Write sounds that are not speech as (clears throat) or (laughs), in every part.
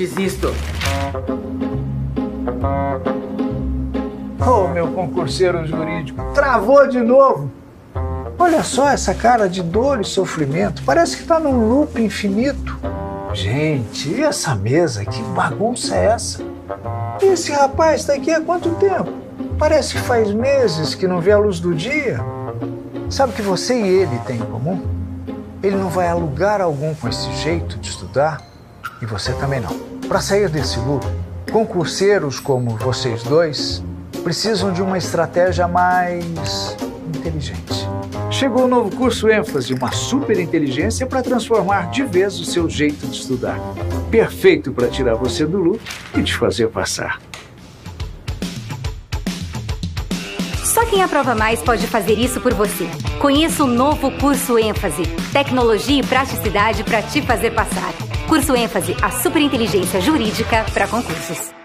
desisto. Oh, meu concurseiro jurídico, travou de novo. Olha só essa cara de dor e sofrimento. Parece que está num loop infinito. Gente, e essa mesa? Que bagunça é essa? E esse rapaz está aqui há quanto tempo? Parece que faz meses que não vê a luz do dia. Sabe o que você e ele têm em comum? Ele não vai a lugar algum com esse jeito de estudar e você também não. Para sair desse loop, concurseiros como vocês dois precisam de uma estratégia mais inteligente. Chegou o novo curso ênfase, uma super inteligência para transformar de vez o seu jeito de estudar. Perfeito para tirar você do loop e te fazer passar. Só quem aprova mais pode fazer isso por você. Conheça o novo curso ênfase, tecnologia e praticidade para te fazer passar. Curso ênfase, a super inteligência jurídica para concursos.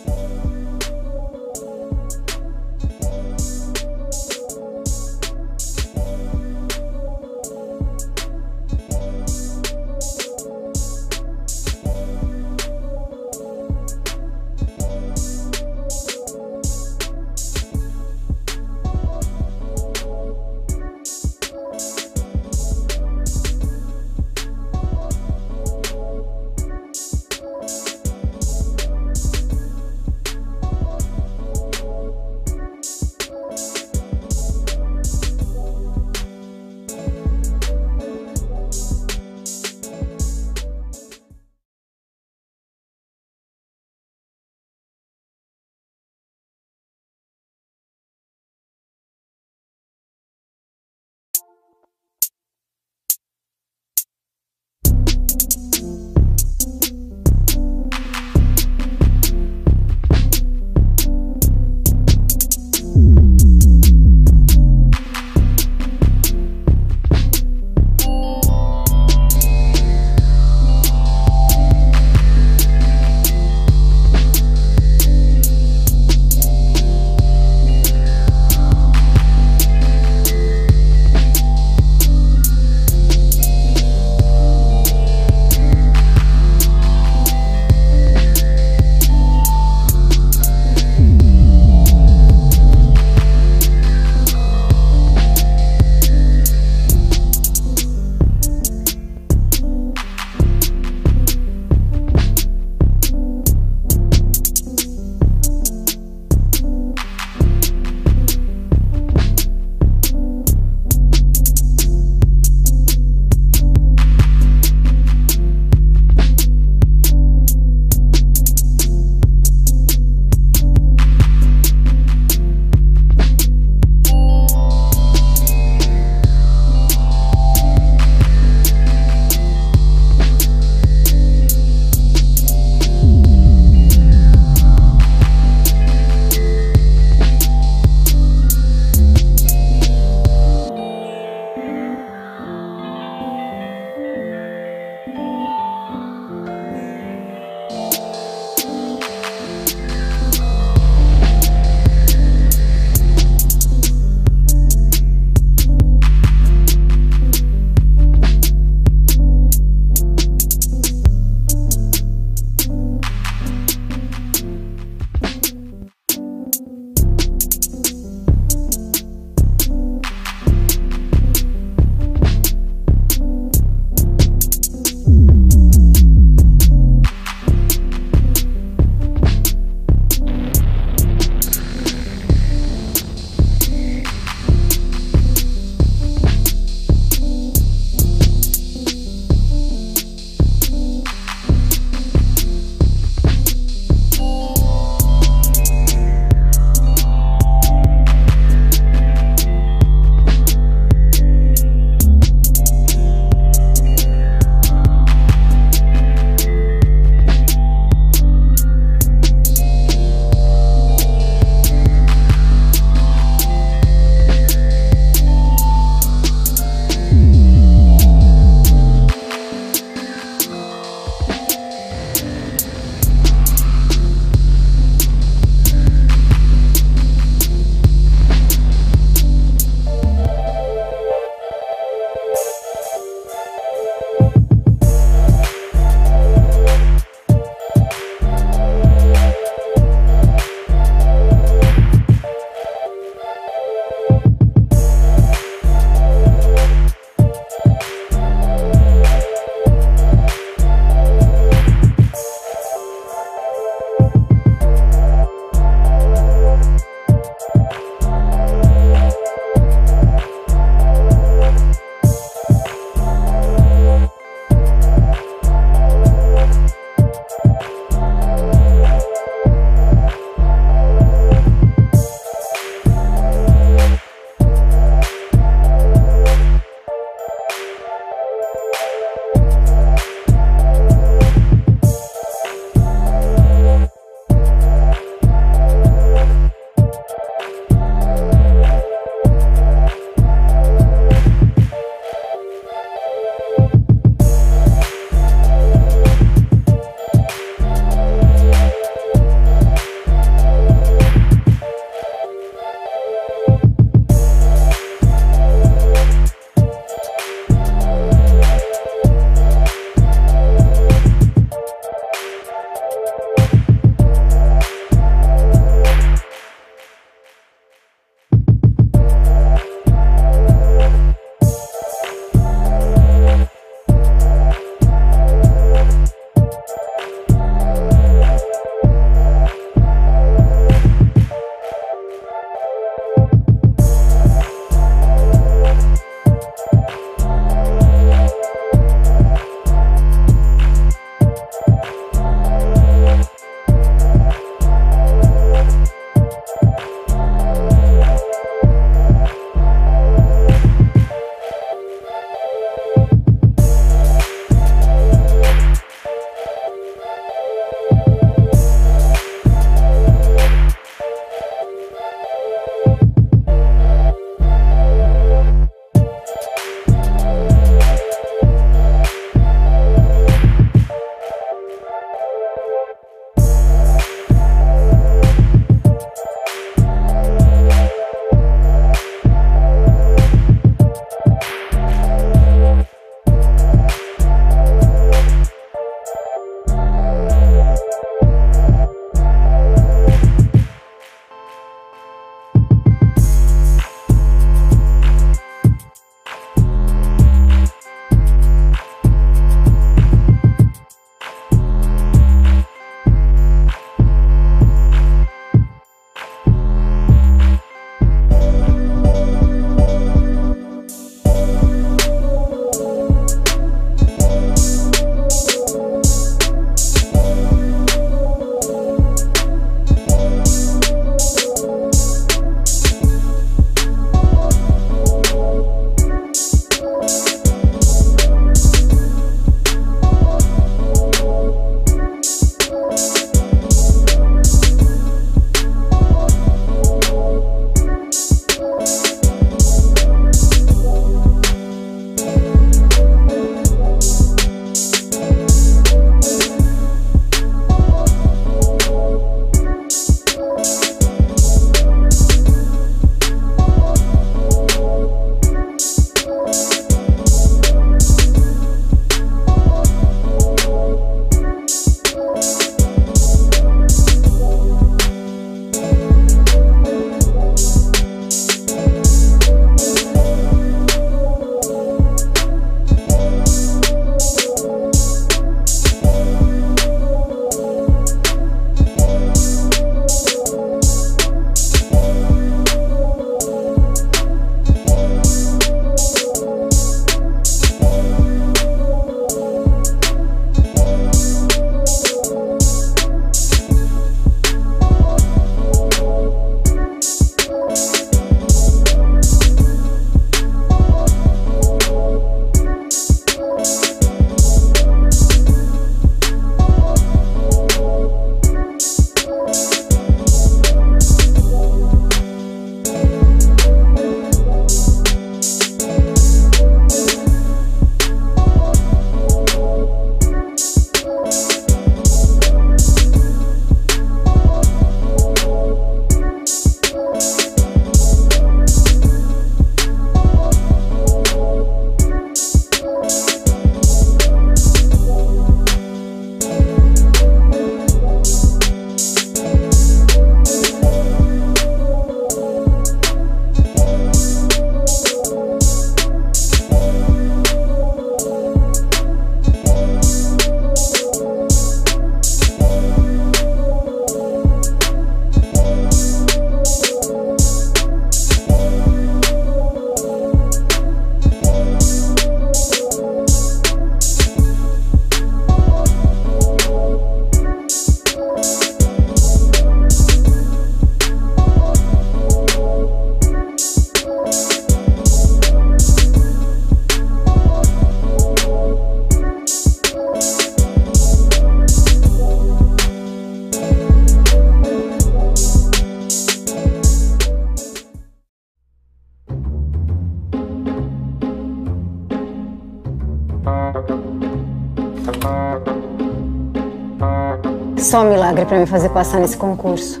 Me fazer passar nesse concurso.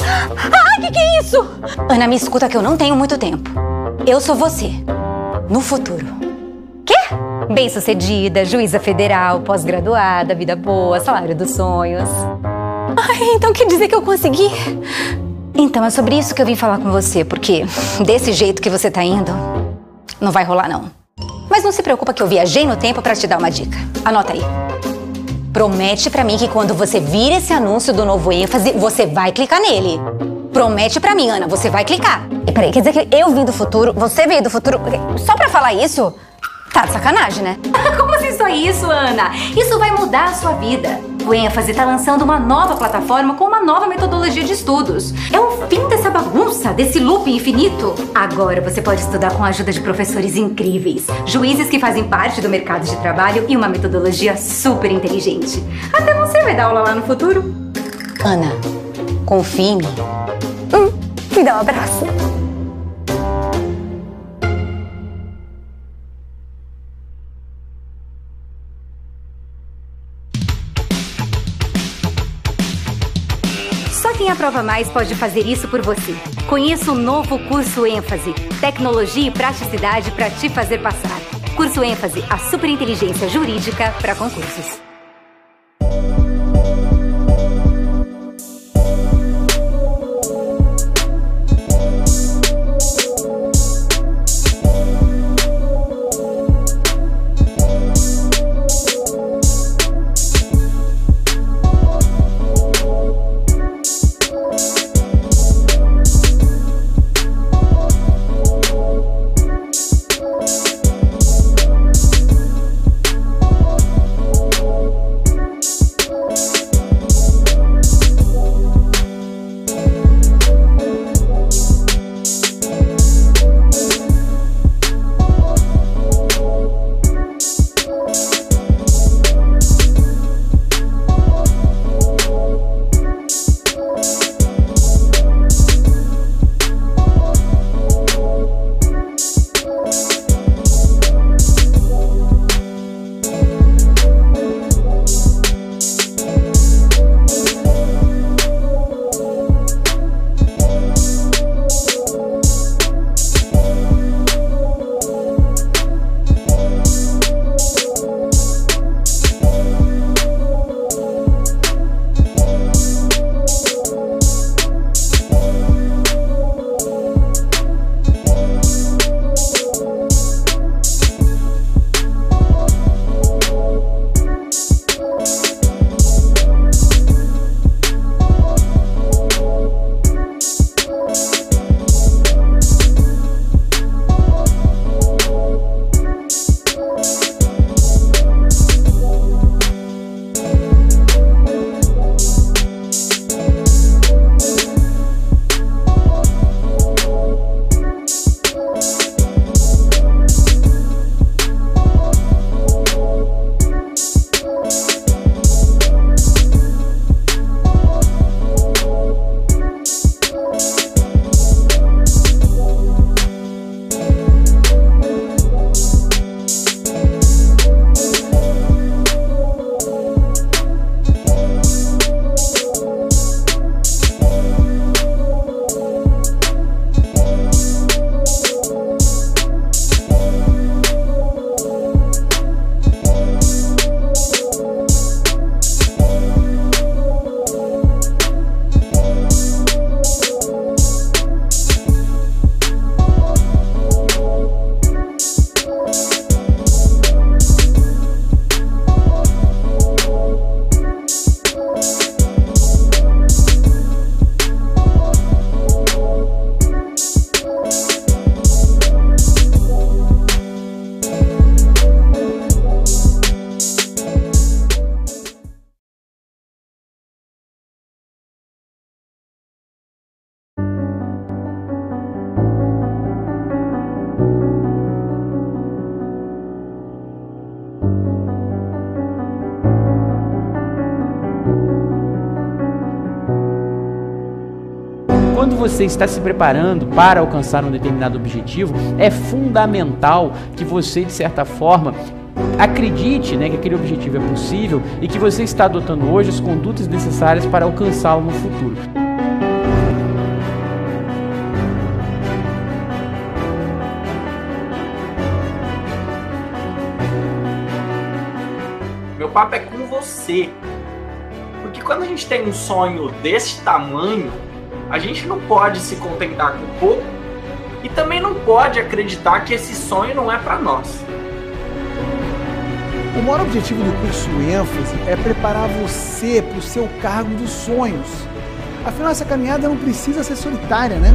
Ah, que que é isso? Ana, me escuta que eu não tenho muito tempo. Eu sou você. No futuro. Quê? Bem-sucedida, juíza federal, pós-graduada, vida boa, salário dos sonhos. Ai, então quer dizer que eu consegui? Então é sobre isso que eu vim falar com você, porque desse jeito que você tá indo, não vai rolar não. Mas não se preocupa que eu viajei no tempo para te dar uma dica. Anota aí. Promete para mim que quando você vir esse anúncio do novo ênfase, você vai clicar nele. Promete para mim, Ana, você vai clicar. E peraí, quer dizer que eu vim do futuro, você veio do futuro, só pra falar isso? Tá de sacanagem, né? (laughs) Como assim só isso, Ana? Isso vai mudar a sua vida. O ênfase está lançando uma nova plataforma com uma nova metodologia de estudos. É o fim dessa bagunça, desse loop infinito. Agora você pode estudar com a ajuda de professores incríveis, juízes que fazem parte do mercado de trabalho e uma metodologia super inteligente. Até você vai dar aula lá no futuro. Ana, confie em mim. Hum, me dá um abraço. Aprova mais pode fazer isso por você. Conheça o novo curso ênfase, tecnologia e praticidade para te fazer passar. Curso ênfase, a superinteligência jurídica para concursos. Você está se preparando para alcançar um determinado objetivo, é fundamental que você, de certa forma, Acredite né, que aquele objetivo é possível e que você está adotando hoje as condutas necessárias para alcançá-lo no futuro. Meu papo é com você. Porque quando a gente tem um sonho desse tamanho, a gente não pode se contentar com pouco e também não pode acreditar que esse sonho não é para nós. O maior objetivo do curso ênfase é preparar você para o seu cargo dos sonhos. Afinal, essa caminhada não precisa ser solitária, né?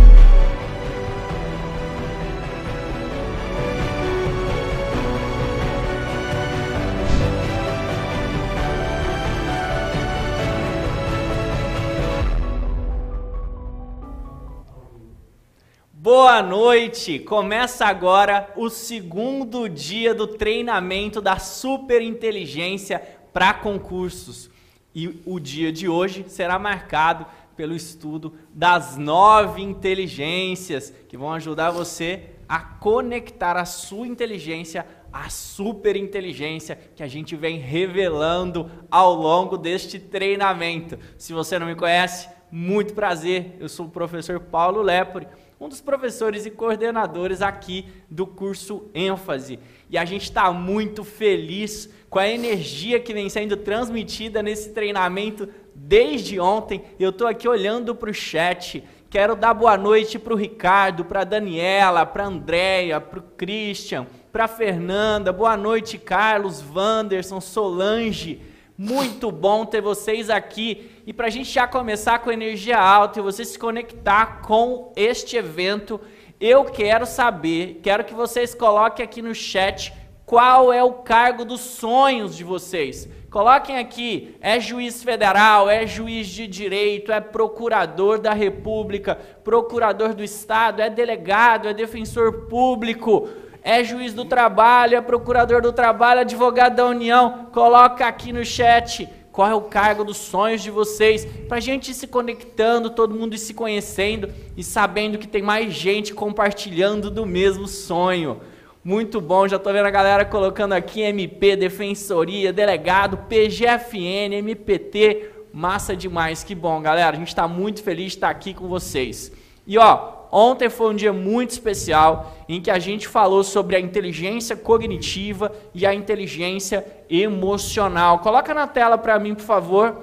Noite! Começa agora o segundo dia do treinamento da superinteligência para concursos. E o dia de hoje será marcado pelo estudo das nove inteligências que vão ajudar você a conectar a sua inteligência à superinteligência que a gente vem revelando ao longo deste treinamento. Se você não me conhece, muito prazer. Eu sou o professor Paulo Lepore um dos professores e coordenadores aqui do curso ênfase. E a gente está muito feliz com a energia que vem sendo transmitida nesse treinamento desde ontem. Eu estou aqui olhando para o chat. Quero dar boa noite para o Ricardo, para a Daniela, para a Andréia, para o Christian, para a Fernanda. Boa noite, Carlos, Wanderson, Solange. Muito bom ter vocês aqui. E para a gente já começar com energia alta e você se conectar com este evento, eu quero saber, quero que vocês coloquem aqui no chat qual é o cargo dos sonhos de vocês. Coloquem aqui, é juiz federal, é juiz de direito, é procurador da república, procurador do estado, é delegado, é defensor público é juiz do trabalho, é procurador do trabalho, advogado da União. Coloca aqui no chat qual é o cargo dos sonhos de vocês, para a gente ir se conectando, todo mundo ir se conhecendo e sabendo que tem mais gente compartilhando do mesmo sonho. Muito bom, já estou vendo a galera colocando aqui MP, Defensoria, Delegado, PGFN, MPT, massa demais, que bom, galera, a gente está muito feliz de estar aqui com vocês. E ó, Ontem foi um dia muito especial em que a gente falou sobre a inteligência cognitiva e a inteligência emocional. Coloca na tela para mim, por favor,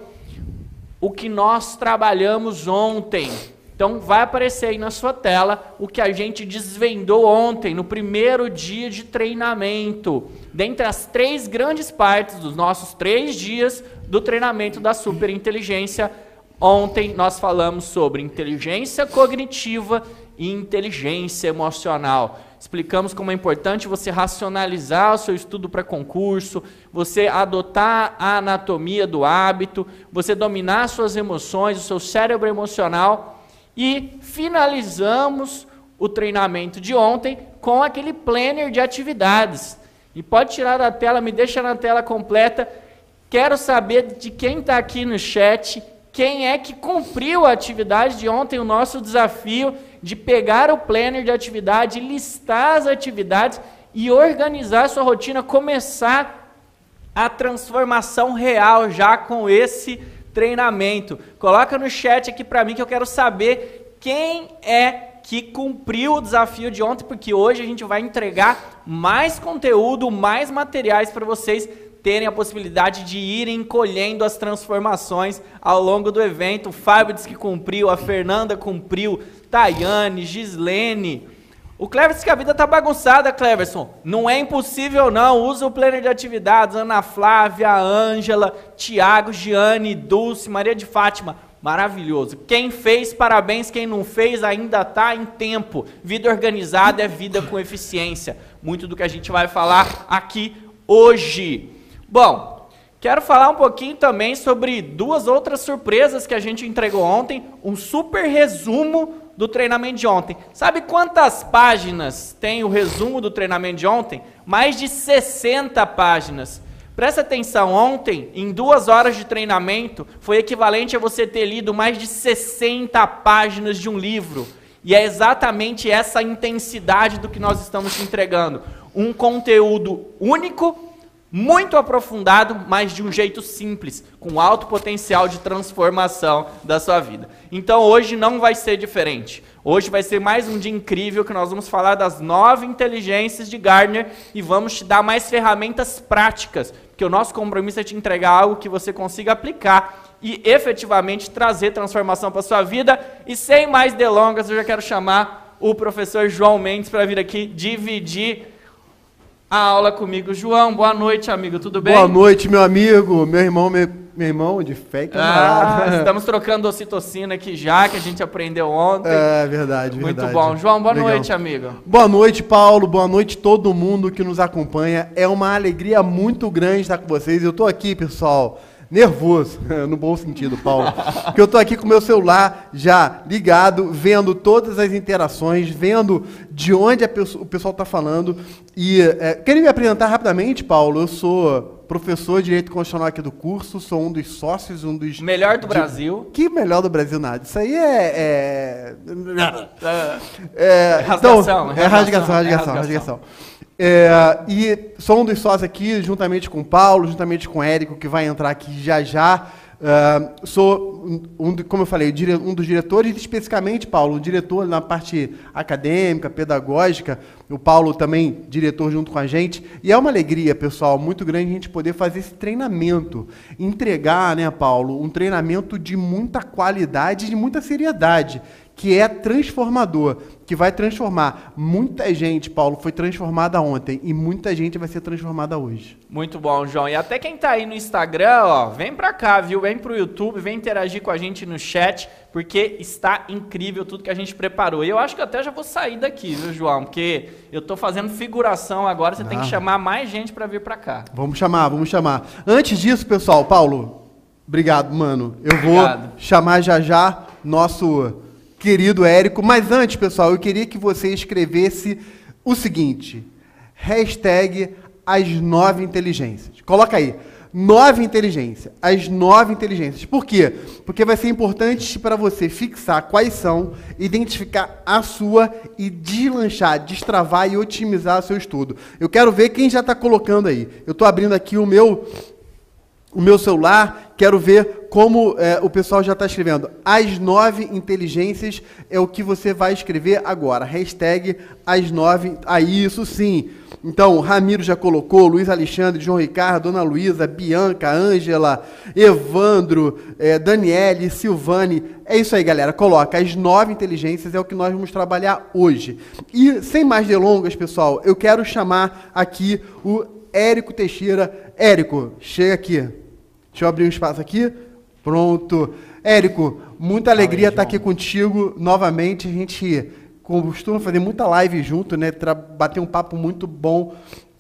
o que nós trabalhamos ontem. Então vai aparecer aí na sua tela o que a gente desvendou ontem, no primeiro dia de treinamento. Dentre as três grandes partes dos nossos três dias do treinamento da superinteligência Ontem nós falamos sobre inteligência cognitiva e inteligência emocional. Explicamos como é importante você racionalizar o seu estudo para concurso, você adotar a anatomia do hábito, você dominar suas emoções, o seu cérebro emocional. E finalizamos o treinamento de ontem com aquele planner de atividades. E pode tirar da tela, me deixa na tela completa. Quero saber de quem está aqui no chat quem é que cumpriu a atividade de ontem, o nosso desafio de pegar o planner de atividade, listar as atividades e organizar a sua rotina, começar a transformação real já com esse treinamento. Coloca no chat aqui para mim que eu quero saber quem é que cumpriu o desafio de ontem, porque hoje a gente vai entregar mais conteúdo, mais materiais para vocês terem a possibilidade de irem colhendo as transformações ao longo do evento. O Fábio disse que cumpriu, a Fernanda cumpriu, Tayane, Gislene. O Cleverson disse que a vida tá bagunçada, Cleverson. Não é impossível, não. Usa o planner de atividades. Ana Flávia, Ângela, Tiago, Giane, Dulce, Maria de Fátima. Maravilhoso. Quem fez, parabéns. Quem não fez, ainda está em tempo. Vida organizada é vida com eficiência. Muito do que a gente vai falar aqui hoje. Bom, quero falar um pouquinho também sobre duas outras surpresas que a gente entregou ontem, um super resumo do treinamento de ontem. Sabe quantas páginas tem o resumo do treinamento de ontem? Mais de 60 páginas. Presta atenção, ontem, em duas horas de treinamento, foi equivalente a você ter lido mais de 60 páginas de um livro. E é exatamente essa intensidade do que nós estamos te entregando. Um conteúdo único, muito aprofundado, mas de um jeito simples, com alto potencial de transformação da sua vida. Então hoje não vai ser diferente. Hoje vai ser mais um dia incrível que nós vamos falar das nove inteligências de Gardner e vamos te dar mais ferramentas práticas, porque o nosso compromisso é te entregar algo que você consiga aplicar e efetivamente trazer transformação para sua vida. E sem mais delongas, eu já quero chamar o professor João Mendes para vir aqui dividir a aula comigo. João, boa noite, amigo, tudo bem? Boa noite, meu amigo, meu irmão, meu, meu irmão de fé e camarada. Ah, (laughs) estamos trocando ocitocina aqui já, que a gente aprendeu ontem. É verdade, Muito verdade. bom. João, boa Legal. noite, amigo. Boa noite, Paulo. Boa noite todo mundo que nos acompanha. É uma alegria muito grande estar com vocês. Eu tô aqui, pessoal, nervoso, (laughs) no bom sentido, Paulo. Porque eu tô aqui com meu celular já ligado, vendo todas as interações, vendo de onde a pesso- o pessoal está falando. E é, queria me apresentar rapidamente, Paulo. Eu sou professor de Direito Constitucional aqui do curso, sou um dos sócios, um dos Melhor do de- Brasil. Que melhor do Brasil nada. Isso aí é. é... Ah, É, Rasgação, então, é rasgação, rasgação, é rasgação, rasgação. rasgação. É, e sou um dos sócios aqui, juntamente com o Paulo, juntamente com o Érico, que vai entrar aqui já já. É, sou, um, como eu falei, um dos diretores, especificamente, Paulo, um diretor na parte acadêmica, pedagógica. O Paulo também, diretor junto com a gente. E é uma alegria, pessoal, muito grande a gente poder fazer esse treinamento. Entregar, né, Paulo, um treinamento de muita qualidade e de muita seriedade que é transformador, que vai transformar. Muita gente, Paulo, foi transformada ontem e muita gente vai ser transformada hoje. Muito bom, João. E até quem tá aí no Instagram, ó, vem pra cá, viu? Vem pro YouTube, vem interagir com a gente no chat, porque está incrível tudo que a gente preparou. E eu acho que até já vou sair daqui, viu, João? Porque eu tô fazendo figuração agora, você tem que Ah. chamar mais gente pra vir pra cá. Vamos chamar, vamos chamar. Antes disso, pessoal, Paulo, obrigado, mano. Eu vou Obrigado. chamar já já nosso querido Érico. Mas antes, pessoal, eu queria que você escrevesse o seguinte: hashtag as nove inteligências. Coloca aí. Nove inteligências. As nove inteligências. Por quê? Porque vai ser importante para você fixar quais são, identificar a sua e deslanchar, destravar e otimizar seu estudo. Eu quero ver quem já está colocando aí. Eu estou abrindo aqui o meu o meu celular, quero ver como é, o pessoal já está escrevendo. As nove inteligências é o que você vai escrever agora. Hashtag as nove. Aí, isso sim. Então, Ramiro já colocou, Luiz Alexandre, João Ricardo, Dona Luísa, Bianca, Ângela, Evandro, é, Daniele, Silvane. É isso aí, galera. Coloca. As nove inteligências é o que nós vamos trabalhar hoje. E, sem mais delongas, pessoal, eu quero chamar aqui o Érico Teixeira. Érico, chega aqui. Deixa eu abrir um espaço aqui. Pronto. Érico, muita alegria estar aqui contigo novamente. A gente costuma fazer muita live junto, né? Bater um papo muito bom.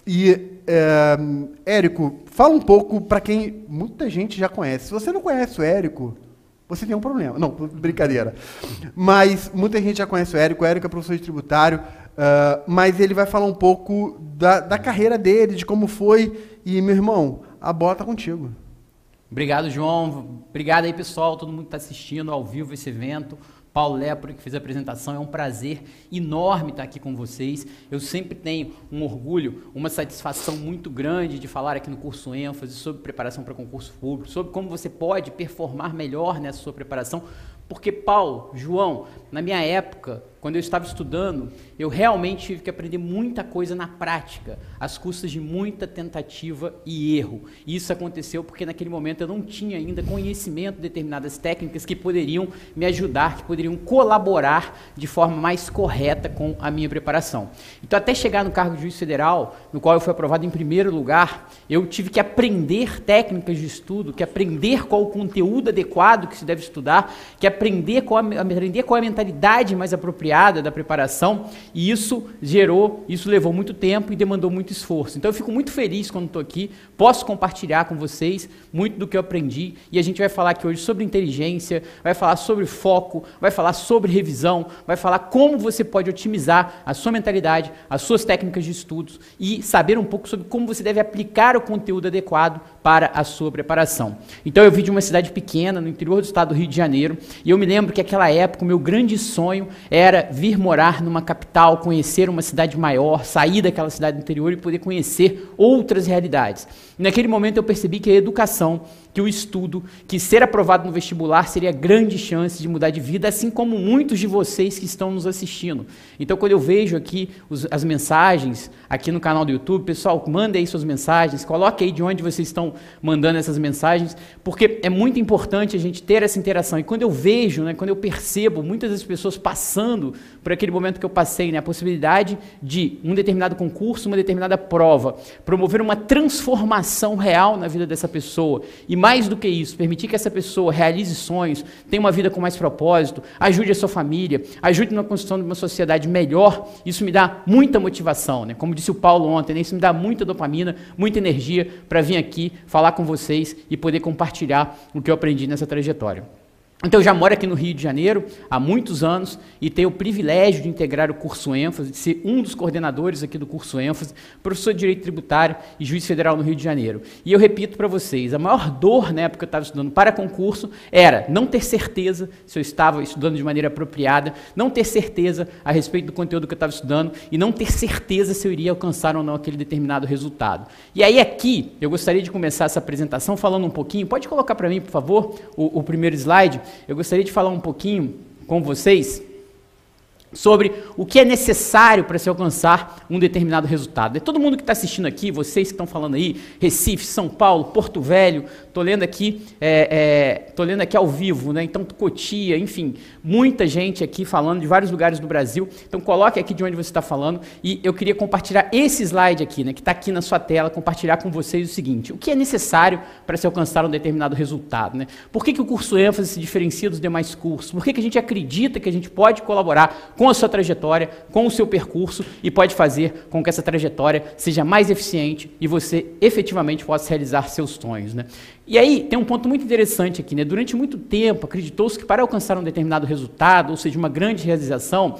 E, é, Érico, fala um pouco para quem muita gente já conhece. Se você não conhece o Érico, você tem um problema. Não, brincadeira. Mas muita gente já conhece o Érico. O Érico é professor de tributário. Ah, mas ele vai falar um pouco da, da carreira dele, de como foi. E, meu irmão, a bola tá contigo. Obrigado, João. Obrigado aí, pessoal, todo mundo que está assistindo ao vivo esse evento. Paulo Lepro, que fez a apresentação, é um prazer enorme estar aqui com vocês. Eu sempre tenho um orgulho, uma satisfação muito grande de falar aqui no curso ênfase sobre preparação para concurso público, sobre como você pode performar melhor nessa sua preparação. Porque, Paulo, João, na minha época, quando eu estava estudando, eu realmente tive que aprender muita coisa na prática, às custas de muita tentativa e erro. E isso aconteceu porque naquele momento eu não tinha ainda conhecimento de determinadas técnicas que poderiam me ajudar, que poderiam colaborar de forma mais correta com a minha preparação. Então, até chegar no cargo de juiz federal, no qual eu fui aprovado em primeiro lugar, eu tive que aprender técnicas de estudo, que aprender qual o conteúdo adequado que se deve estudar, que aprender qual a, aprender qual a mentalidade mais apropriada da preparação, e isso gerou, isso levou muito tempo e demandou muito esforço. Então eu fico muito feliz quando estou aqui, posso compartilhar com vocês muito do que eu aprendi, e a gente vai falar aqui hoje sobre inteligência, vai falar sobre foco, vai falar sobre revisão, vai falar como você pode otimizar a sua mentalidade, as suas técnicas de estudos e saber um pouco sobre como você deve aplicar o conteúdo adequado para a sua preparação. Então eu vim de uma cidade pequena no interior do estado do Rio de Janeiro e eu me lembro que naquela época o meu grande sonho era era vir morar numa capital, conhecer uma cidade maior, sair daquela cidade interior e poder conhecer outras realidades. Naquele momento eu percebi que a educação que o estudo, que ser aprovado no vestibular seria grande chance de mudar de vida, assim como muitos de vocês que estão nos assistindo. Então, quando eu vejo aqui os, as mensagens aqui no canal do YouTube, pessoal, mandem aí suas mensagens, coloque aí de onde vocês estão mandando essas mensagens, porque é muito importante a gente ter essa interação. E quando eu vejo, né, quando eu percebo muitas das pessoas passando por aquele momento que eu passei, né, a possibilidade de um determinado concurso, uma determinada prova, promover uma transformação real na vida dessa pessoa e mais mais do que isso, permitir que essa pessoa realize sonhos, tenha uma vida com mais propósito, ajude a sua família, ajude na construção de uma sociedade melhor, isso me dá muita motivação, né? Como disse o Paulo ontem, né? isso me dá muita dopamina, muita energia para vir aqui falar com vocês e poder compartilhar o que eu aprendi nessa trajetória. Então, eu já moro aqui no Rio de Janeiro há muitos anos e tenho o privilégio de integrar o curso ênfase, de ser um dos coordenadores aqui do curso ênfase, professor de Direito Tributário e juiz federal no Rio de Janeiro. E eu repito para vocês, a maior dor na época que eu estava estudando para concurso era não ter certeza se eu estava estudando de maneira apropriada, não ter certeza a respeito do conteúdo que eu estava estudando e não ter certeza se eu iria alcançar ou não aquele determinado resultado. E aí aqui, eu gostaria de começar essa apresentação falando um pouquinho, pode colocar para mim, por favor, o, o primeiro slide, eu gostaria de falar um pouquinho com vocês sobre o que é necessário para se alcançar um determinado resultado. É todo mundo que está assistindo aqui, vocês que estão falando aí, Recife, São Paulo, Porto Velho, estou lendo aqui, é, é, lendo aqui ao vivo, né? Então Cotia, enfim, muita gente aqui falando de vários lugares do Brasil. Então coloque aqui de onde você está falando e eu queria compartilhar esse slide aqui, né? Que está aqui na sua tela, compartilhar com vocês o seguinte: o que é necessário para se alcançar um determinado resultado, né? Por que, que o curso ênfase se diferencia dos demais cursos? Por que, que a gente acredita que a gente pode colaborar com a sua trajetória, com o seu percurso e pode fazer com que essa trajetória seja mais eficiente e você efetivamente possa realizar seus sonhos. Né? E aí tem um ponto muito interessante aqui. Né? Durante muito tempo acreditou-se que para alcançar um determinado resultado, ou seja, uma grande realização,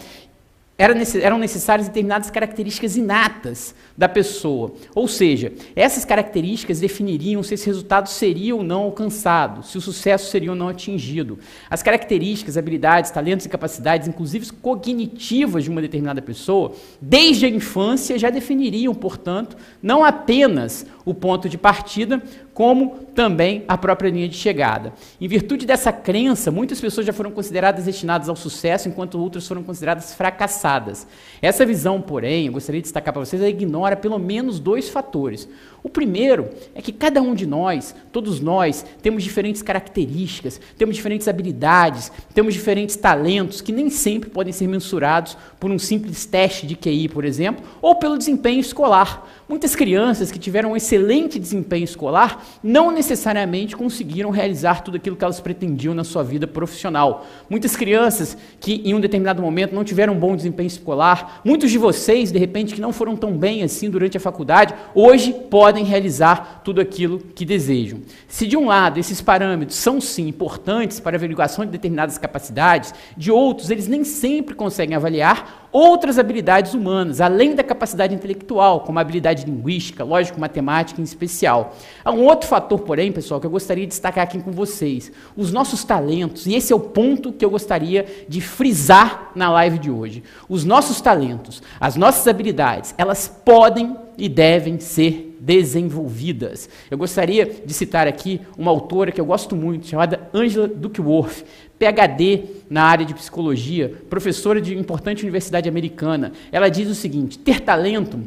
eram necessárias determinadas características inatas da pessoa. Ou seja, essas características definiriam se esse resultado seria ou não alcançado, se o sucesso seria ou não atingido. As características, habilidades, talentos e capacidades, inclusive cognitivas de uma determinada pessoa, desde a infância já definiriam, portanto, não apenas o ponto de partida, como também a própria linha de chegada. Em virtude dessa crença, muitas pessoas já foram consideradas destinadas ao sucesso, enquanto outras foram consideradas fracassadas. Essa visão, porém, eu gostaria de destacar para vocês, ela ignora pelo menos dois fatores. O primeiro é que cada um de nós, todos nós, temos diferentes características, temos diferentes habilidades, temos diferentes talentos que nem sempre podem ser mensurados por um simples teste de QI, por exemplo, ou pelo desempenho escolar. Muitas crianças que tiveram um excelente desempenho escolar não necessariamente conseguiram realizar tudo aquilo que elas pretendiam na sua vida profissional. Muitas crianças que em um determinado momento não tiveram um bom desempenho escolar, muitos de vocês, de repente, que não foram tão bem assim durante a faculdade, hoje podem realizar tudo aquilo que desejam. Se de um lado esses parâmetros são sim importantes para a averiguação de determinadas capacidades, de outros eles nem sempre conseguem avaliar outras habilidades humanas, além da capacidade intelectual, como a habilidade linguística, lógico-matemática em especial. Há um outro fator, porém, pessoal, que eu gostaria de destacar aqui com vocês: os nossos talentos, e esse é o ponto que eu gostaria de frisar na live de hoje. Os nossos talentos, as nossas habilidades, elas podem e devem ser desenvolvidas. Eu gostaria de citar aqui uma autora que eu gosto muito, chamada Angela Duckworth. PhD na área de psicologia, professora de importante universidade americana, ela diz o seguinte: ter talento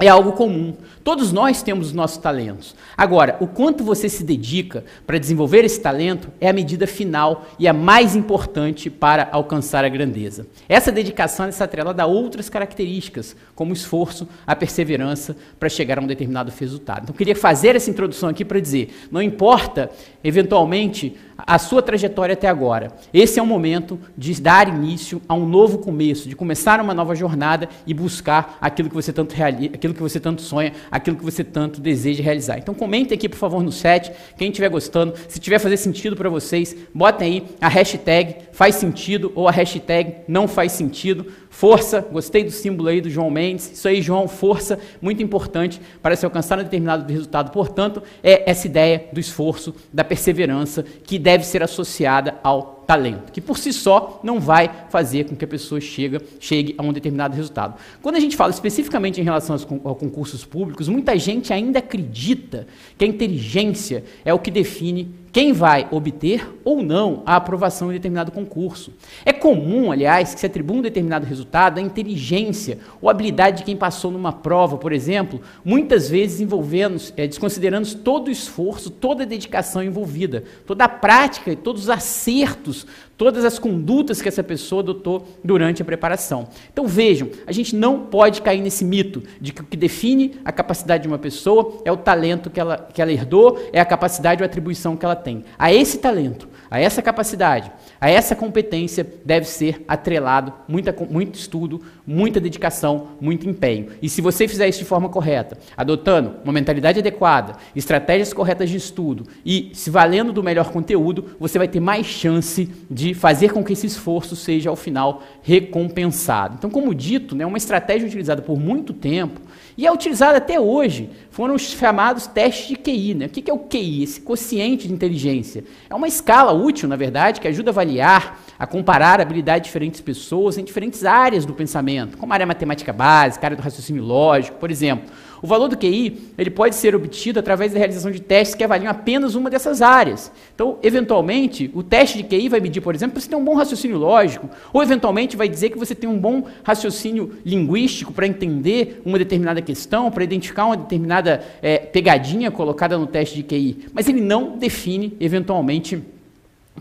é algo comum. Todos nós temos os nossos talentos. Agora, o quanto você se dedica para desenvolver esse talento é a medida final e a mais importante para alcançar a grandeza. Essa dedicação é atrelada a outras características, como o esforço, a perseverança para chegar a um determinado resultado. Então, eu queria fazer essa introdução aqui para dizer: não importa, eventualmente, a sua trajetória até agora. Esse é o momento de dar início a um novo começo, de começar uma nova jornada e buscar aquilo que você tanto realiza, aquilo que você tanto sonha, aquilo que você tanto deseja realizar. Então comente aqui, por favor, no chat, quem estiver gostando, se tiver fazer sentido para vocês, botem aí a hashtag faz sentido ou a hashtag não faz sentido. Força, gostei do símbolo aí do João Mendes. Isso aí, João, força, muito importante para se alcançar um determinado resultado. Portanto, é essa ideia do esforço, da perseverança, que deve ser associada ao talento, que por si só não vai fazer com que a pessoa chega, chegue a um determinado resultado. Quando a gente fala especificamente em relação aos a concursos públicos, muita gente ainda acredita que a inteligência é o que define quem vai obter ou não a aprovação em determinado concurso. É comum, aliás, que se atribua um determinado resultado à inteligência ou habilidade de quem passou numa prova, por exemplo, muitas vezes envolvendo, eh, desconsiderando todo o esforço, toda a dedicação envolvida, toda a prática e todos os acertos, todas as condutas que essa pessoa adotou durante a preparação. Então vejam, a gente não pode cair nesse mito de que o que define a capacidade de uma pessoa é o talento que ela, que ela herdou, é a capacidade ou atribuição que ela tem. A esse talento, a essa capacidade, a essa competência deve ser atrelado muita, muito estudo, muita dedicação, muito empenho. E se você fizer isso de forma correta, adotando uma mentalidade adequada, estratégias corretas de estudo e se valendo do melhor conteúdo, você vai ter mais chance de fazer com que esse esforço seja, ao final, recompensado. Então, como dito, né, uma estratégia utilizada por muito tempo e é utilizada até hoje, foram os chamados testes de QI. Né? O que que é o QI? Esse quociente de inteligência. É uma escala útil, na verdade, que ajuda a avaliar, a comparar a habilidade de diferentes pessoas em diferentes áreas do pensamento, como a área matemática básica, a área do raciocínio lógico, por exemplo. O valor do QI ele pode ser obtido através da realização de testes que avaliam apenas uma dessas áreas. Então, eventualmente, o teste de QI vai medir, por exemplo, se tem um bom raciocínio lógico, ou eventualmente vai dizer que você tem um bom raciocínio linguístico para entender uma determinada questão, para identificar uma determinada eh, pegadinha colocada no teste de QI. Mas ele não define, eventualmente,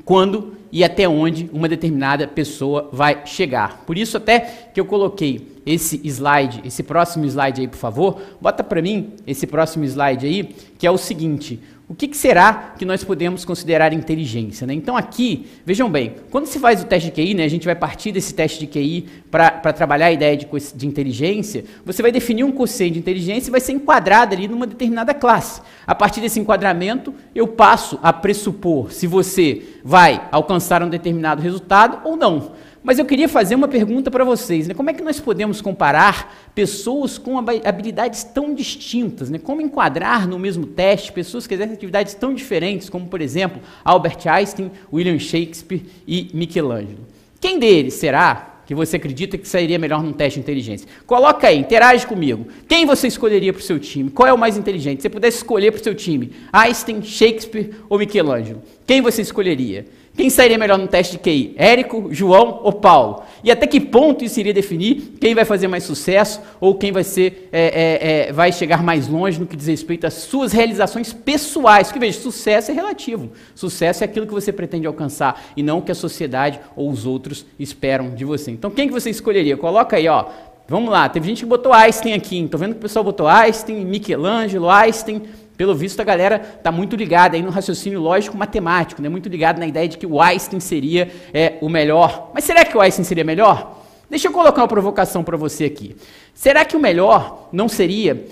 quando e até onde uma determinada pessoa vai chegar. Por isso até que eu coloquei esse slide, esse próximo slide aí, por favor, bota para mim esse próximo slide aí, que é o seguinte: o que, que será que nós podemos considerar inteligência? Né? Então aqui, vejam bem, quando se faz o teste de QI, né, a gente vai partir desse teste de QI para trabalhar a ideia de, de inteligência, você vai definir um quociente de inteligência e vai ser enquadrado ali numa determinada classe. A partir desse enquadramento, eu passo a pressupor se você vai alcançar um determinado resultado ou não. Mas eu queria fazer uma pergunta para vocês, né? Como é que nós podemos comparar pessoas com habilidades tão distintas, né? Como enquadrar no mesmo teste pessoas que exercem atividades tão diferentes, como por exemplo, Albert Einstein, William Shakespeare e Michelangelo? Quem deles será que você acredita que sairia melhor num teste de inteligência? Coloca aí, interage comigo. Quem você escolheria para o seu time? Qual é o mais inteligente? Se você pudesse escolher para o seu time, Einstein, Shakespeare ou Michelangelo? Quem você escolheria? Quem sairia melhor no teste de QI? Érico, João ou Paulo? E até que ponto isso iria definir quem vai fazer mais sucesso ou quem vai ser é, é, é, vai chegar mais longe no que diz respeito às suas realizações pessoais? Porque veja, sucesso é relativo. Sucesso é aquilo que você pretende alcançar e não o que a sociedade ou os outros esperam de você. Então, quem que você escolheria? Coloca aí, ó. Vamos lá. Teve gente que botou Einstein aqui. Estou vendo que o pessoal botou Einstein, Michelangelo, Einstein. Pelo visto, a galera está muito ligada aí no raciocínio lógico matemático, né? muito ligada na ideia de que o Einstein seria é, o melhor. Mas será que o Einstein seria melhor? Deixa eu colocar uma provocação para você aqui. Será que o melhor não seria,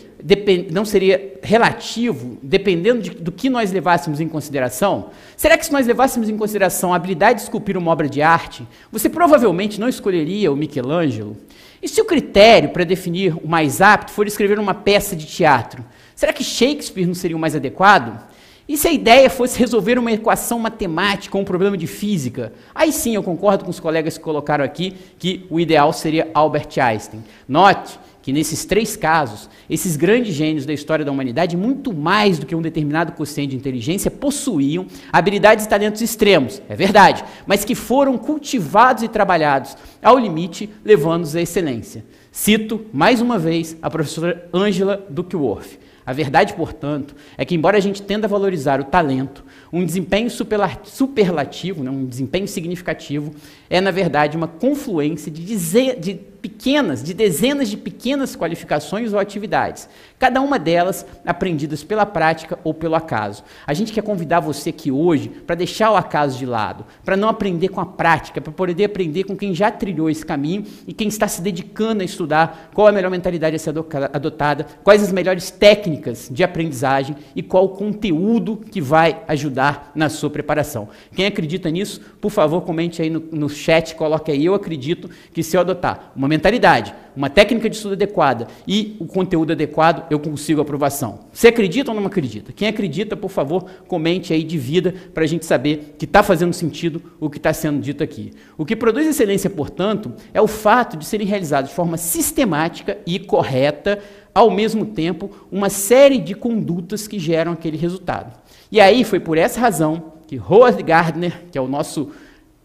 não seria relativo, dependendo de- do que nós levássemos em consideração? Será que se nós levássemos em consideração a habilidade de esculpir uma obra de arte, você provavelmente não escolheria o Michelangelo? E se o critério para definir o mais apto for escrever uma peça de teatro, será que Shakespeare não seria o mais adequado? E se a ideia fosse resolver uma equação matemática ou um problema de física? Aí sim eu concordo com os colegas que colocaram aqui que o ideal seria Albert Einstein. Note que nesses três casos, esses grandes gênios da história da humanidade, muito mais do que um determinado quociente de inteligência, possuíam habilidades e talentos extremos, é verdade, mas que foram cultivados e trabalhados ao limite, levando-os à excelência. Cito, mais uma vez, a professora Angela Duckworth. A verdade, portanto, é que, embora a gente tenda a valorizar o talento, um desempenho superla- superlativo, né, um desempenho significativo, é, na verdade, uma confluência de, dize- de pequenas, de dezenas de pequenas qualificações ou atividades, cada uma delas aprendidas pela prática ou pelo acaso. A gente quer convidar você aqui hoje para deixar o acaso de lado, para não aprender com a prática, para poder aprender com quem já trilhou esse caminho e quem está se dedicando a estudar qual a melhor mentalidade a ser adotada, quais as melhores técnicas de aprendizagem e qual o conteúdo que vai ajudar na sua preparação. Quem acredita nisso, por favor, comente aí no, no chat, coloque aí, eu acredito que se eu adotar uma complementaridade, uma técnica de estudo adequada e o conteúdo adequado, eu consigo aprovação. Você acredita ou não acredita? Quem acredita, por favor, comente aí de vida para a gente saber que está fazendo sentido o que está sendo dito aqui. O que produz excelência, portanto, é o fato de serem realizados de forma sistemática e correta, ao mesmo tempo, uma série de condutas que geram aquele resultado. E aí foi por essa razão que Howard Gardner, que é o nosso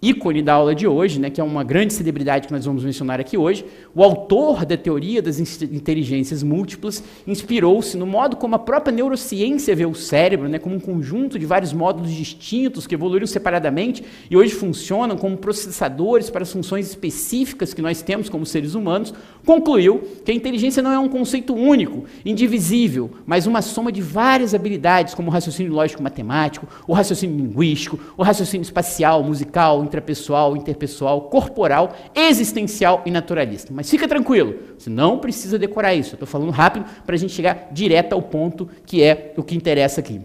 ícone da aula de hoje, né, que é uma grande celebridade que nós vamos mencionar aqui hoje, o autor da teoria das inteligências múltiplas inspirou-se no modo como a própria neurociência vê o cérebro, né, como um conjunto de vários módulos distintos que evoluíram separadamente e hoje funcionam como processadores para as funções específicas que nós temos como seres humanos, concluiu que a inteligência não é um conceito único, indivisível, mas uma soma de várias habilidades, como o raciocínio lógico-matemático, o raciocínio linguístico, o raciocínio espacial, musical, intrapessoal, interpessoal, corporal, existencial e naturalista. Mas fica tranquilo, você não precisa decorar isso. Eu estou falando rápido para a gente chegar direto ao ponto que é o que interessa aqui.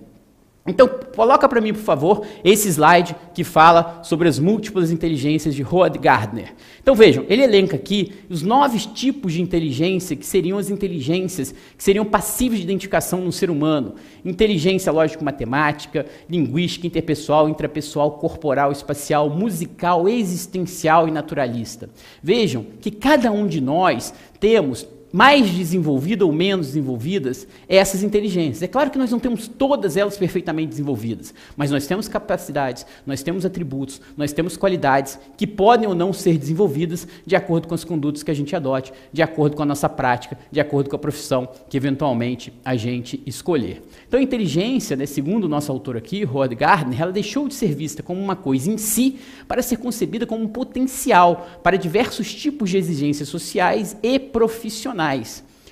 Então, coloca para mim, por favor, esse slide que fala sobre as múltiplas inteligências de Howard Gardner. Então, vejam, ele elenca aqui os nove tipos de inteligência que seriam as inteligências que seriam passíveis de identificação no ser humano. Inteligência lógico-matemática, linguística, interpessoal, intrapessoal, corporal, espacial, musical, existencial e naturalista. Vejam que cada um de nós temos mais desenvolvida ou menos desenvolvidas essas inteligências. É claro que nós não temos todas elas perfeitamente desenvolvidas, mas nós temos capacidades, nós temos atributos, nós temos qualidades que podem ou não ser desenvolvidas de acordo com as condutas que a gente adote, de acordo com a nossa prática, de acordo com a profissão que eventualmente a gente escolher. Então a inteligência, né, segundo o nosso autor aqui, Rod Gardner, ela deixou de ser vista como uma coisa em si para ser concebida como um potencial para diversos tipos de exigências sociais e profissionais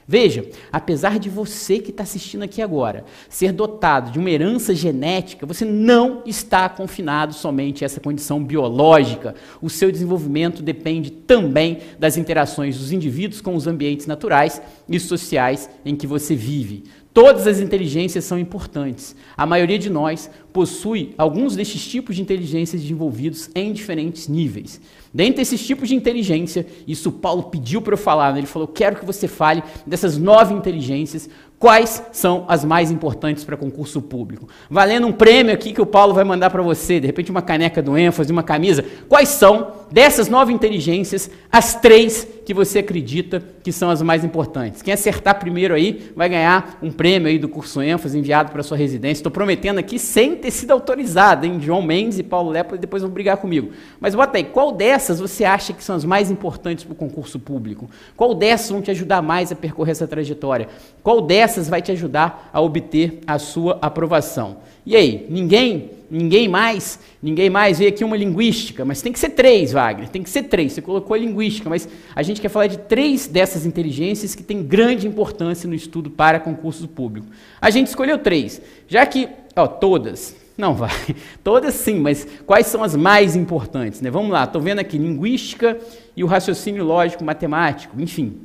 Veja, apesar de você que está assistindo aqui agora ser dotado de uma herança genética, você não está confinado somente a essa condição biológica. O seu desenvolvimento depende também das interações dos indivíduos com os ambientes naturais e sociais em que você vive. Todas as inteligências são importantes. A maioria de nós possui alguns destes tipos de inteligências desenvolvidos em diferentes níveis. Dentre esses tipos de inteligência, isso Paulo pediu para eu falar, né? ele falou: quero que você fale dessas nove inteligências, quais são as mais importantes para concurso público. Valendo um prêmio aqui que o Paulo vai mandar para você, de repente uma caneca do ênfase, uma camisa. Quais são, dessas nove inteligências, as três que você acredita que são as mais importantes? Quem acertar primeiro aí vai ganhar um prêmio aí do curso ênfase enviado para sua residência. Estou prometendo aqui sem ter sido autorizado, hein? João Mendes e Paulo Lepo depois vão brigar comigo. Mas bota aí, qual dessas dessas você acha que são as mais importantes para o concurso público? Qual dessas vão te ajudar mais a percorrer essa trajetória? Qual dessas vai te ajudar a obter a sua aprovação? E aí, ninguém, ninguém mais, ninguém mais veio aqui uma linguística, mas tem que ser três, Wagner, tem que ser três. Você colocou a linguística, mas a gente quer falar de três dessas inteligências que têm grande importância no estudo para concurso público. A gente escolheu três, já que, ó, todas, não vai. (laughs) Todas sim, mas quais são as mais importantes? Né? Vamos lá, estou vendo aqui linguística e o raciocínio lógico matemático, enfim.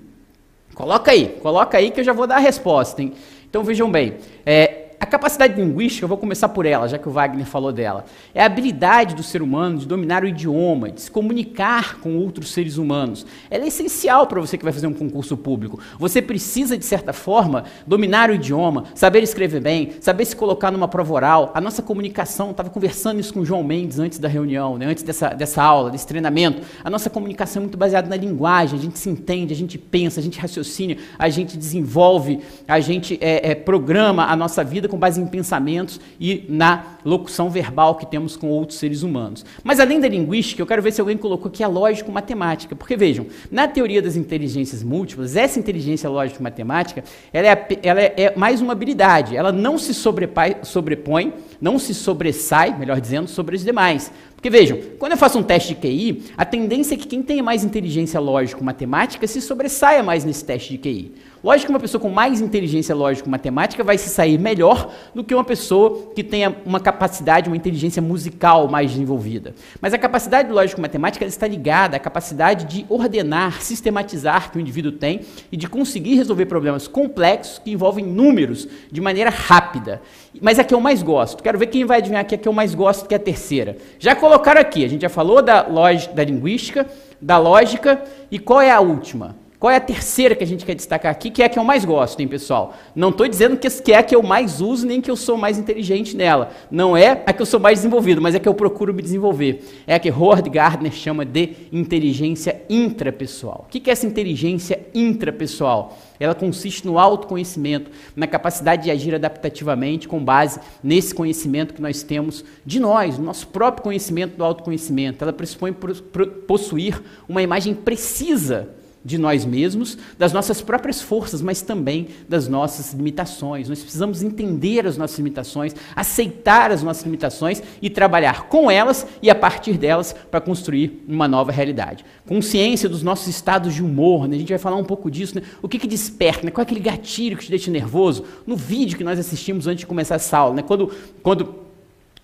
Coloca aí, coloca aí que eu já vou dar a resposta. Hein? Então vejam bem, é, a capacidade linguística, eu vou começar por ela, já que o Wagner falou dela. É a habilidade do ser humano de dominar o idioma, de se comunicar com outros seres humanos. Ela é essencial para você que vai fazer um concurso público. Você precisa, de certa forma, dominar o idioma, saber escrever bem, saber se colocar numa prova oral. A nossa comunicação, estava conversando isso com o João Mendes antes da reunião, né, antes dessa, dessa aula, desse treinamento. A nossa comunicação é muito baseada na linguagem, a gente se entende, a gente pensa, a gente raciocina, a gente desenvolve, a gente é, é, programa a nossa vida com base em pensamentos e na locução verbal que temos com outros seres humanos. Mas além da linguística, eu quero ver se alguém colocou aqui a lógico-matemática. Porque vejam, na teoria das inteligências múltiplas, essa inteligência lógico-matemática, ela, é, ela é, é, mais uma habilidade. Ela não se sobrepõe, não se sobressai, melhor dizendo, sobre as demais. Porque vejam, quando eu faço um teste de QI, a tendência é que quem tenha mais inteligência lógico-matemática se sobressaia mais nesse teste de QI. Lógico que uma pessoa com mais inteligência lógico-matemática vai se sair melhor do que uma pessoa que tenha uma capacidade, uma inteligência musical mais desenvolvida. Mas a capacidade lógico-matemática está ligada à capacidade de ordenar, sistematizar que o indivíduo tem e de conseguir resolver problemas complexos que envolvem números de maneira rápida. Mas a que eu mais gosto, quero ver quem vai adivinhar aqui a que eu mais gosto, que é a terceira. Já colocaram aqui. A gente já falou da, lógica, da linguística, da lógica, e qual é a última? Qual é a terceira que a gente quer destacar aqui, que é a que eu mais gosto, hein, pessoal? Não estou dizendo que é a que eu mais uso, nem que eu sou mais inteligente nela. Não é a que eu sou mais desenvolvido, mas é a que eu procuro me desenvolver. É a que Howard Gardner chama de inteligência intrapessoal. O que é essa inteligência intrapessoal? Ela consiste no autoconhecimento, na capacidade de agir adaptativamente com base nesse conhecimento que nós temos de nós, no nosso próprio conhecimento do autoconhecimento. Ela pressupõe possuir uma imagem precisa de nós mesmos, das nossas próprias forças, mas também das nossas limitações. Nós precisamos entender as nossas limitações, aceitar as nossas limitações e trabalhar com elas e a partir delas para construir uma nova realidade. Consciência dos nossos estados de humor, né? a gente vai falar um pouco disso, né? o que, que desperta, né? qual é aquele gatilho que te deixa nervoso? No vídeo que nós assistimos antes de começar essa aula, né? quando, quando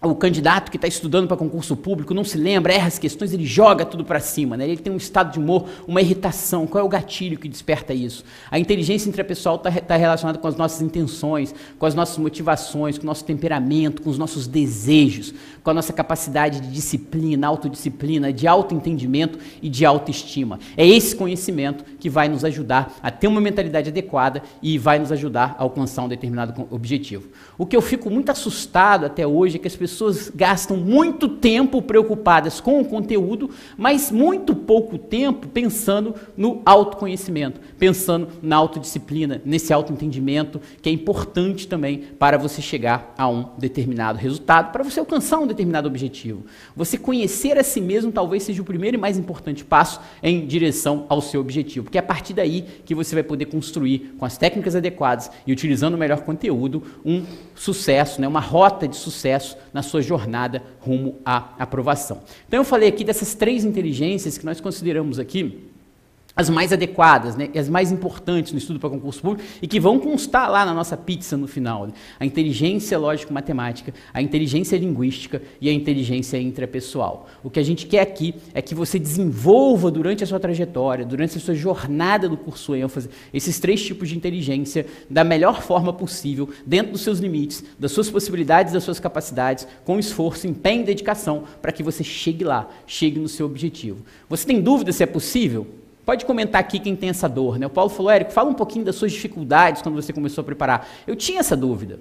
o candidato que está estudando para concurso público não se lembra, erra as questões, ele joga tudo para cima, né? ele tem um estado de humor, uma irritação. Qual é o gatilho que desperta isso? A inteligência intrapessoal está tá relacionada com as nossas intenções, com as nossas motivações, com o nosso temperamento, com os nossos desejos, com a nossa capacidade de disciplina, autodisciplina, de autoentendimento e de autoestima. É esse conhecimento que vai nos ajudar a ter uma mentalidade adequada e vai nos ajudar a alcançar um determinado objetivo. O que eu fico muito assustado até hoje é que as pessoas gastam muito tempo preocupadas com o conteúdo, mas muito pouco tempo pensando no autoconhecimento, pensando na autodisciplina, nesse autoentendimento, que é importante também para você chegar a um determinado resultado, para você alcançar um determinado objetivo. Você conhecer a si mesmo talvez seja o primeiro e mais importante passo em direção ao seu objetivo, porque é a partir daí que você vai poder construir com as técnicas adequadas e utilizando o melhor conteúdo um sucesso, né, uma rota de sucesso na sua jornada rumo à aprovação. Então eu falei aqui dessas três inteligências que nós consideramos aqui as mais adequadas, né, as mais importantes no estudo para concurso público e que vão constar lá na nossa pizza no final. Né? A inteligência lógico-matemática, a inteligência linguística e a inteligência intrapessoal. O que a gente quer aqui é que você desenvolva durante a sua trajetória, durante a sua jornada do curso ênfase, esses três tipos de inteligência da melhor forma possível, dentro dos seus limites, das suas possibilidades, das suas capacidades, com esforço, empenho e dedicação, para que você chegue lá, chegue no seu objetivo. Você tem dúvida se é possível? Pode comentar aqui quem tem essa dor. Né? O Paulo falou, Érico, fala um pouquinho das suas dificuldades quando você começou a preparar. Eu tinha essa dúvida.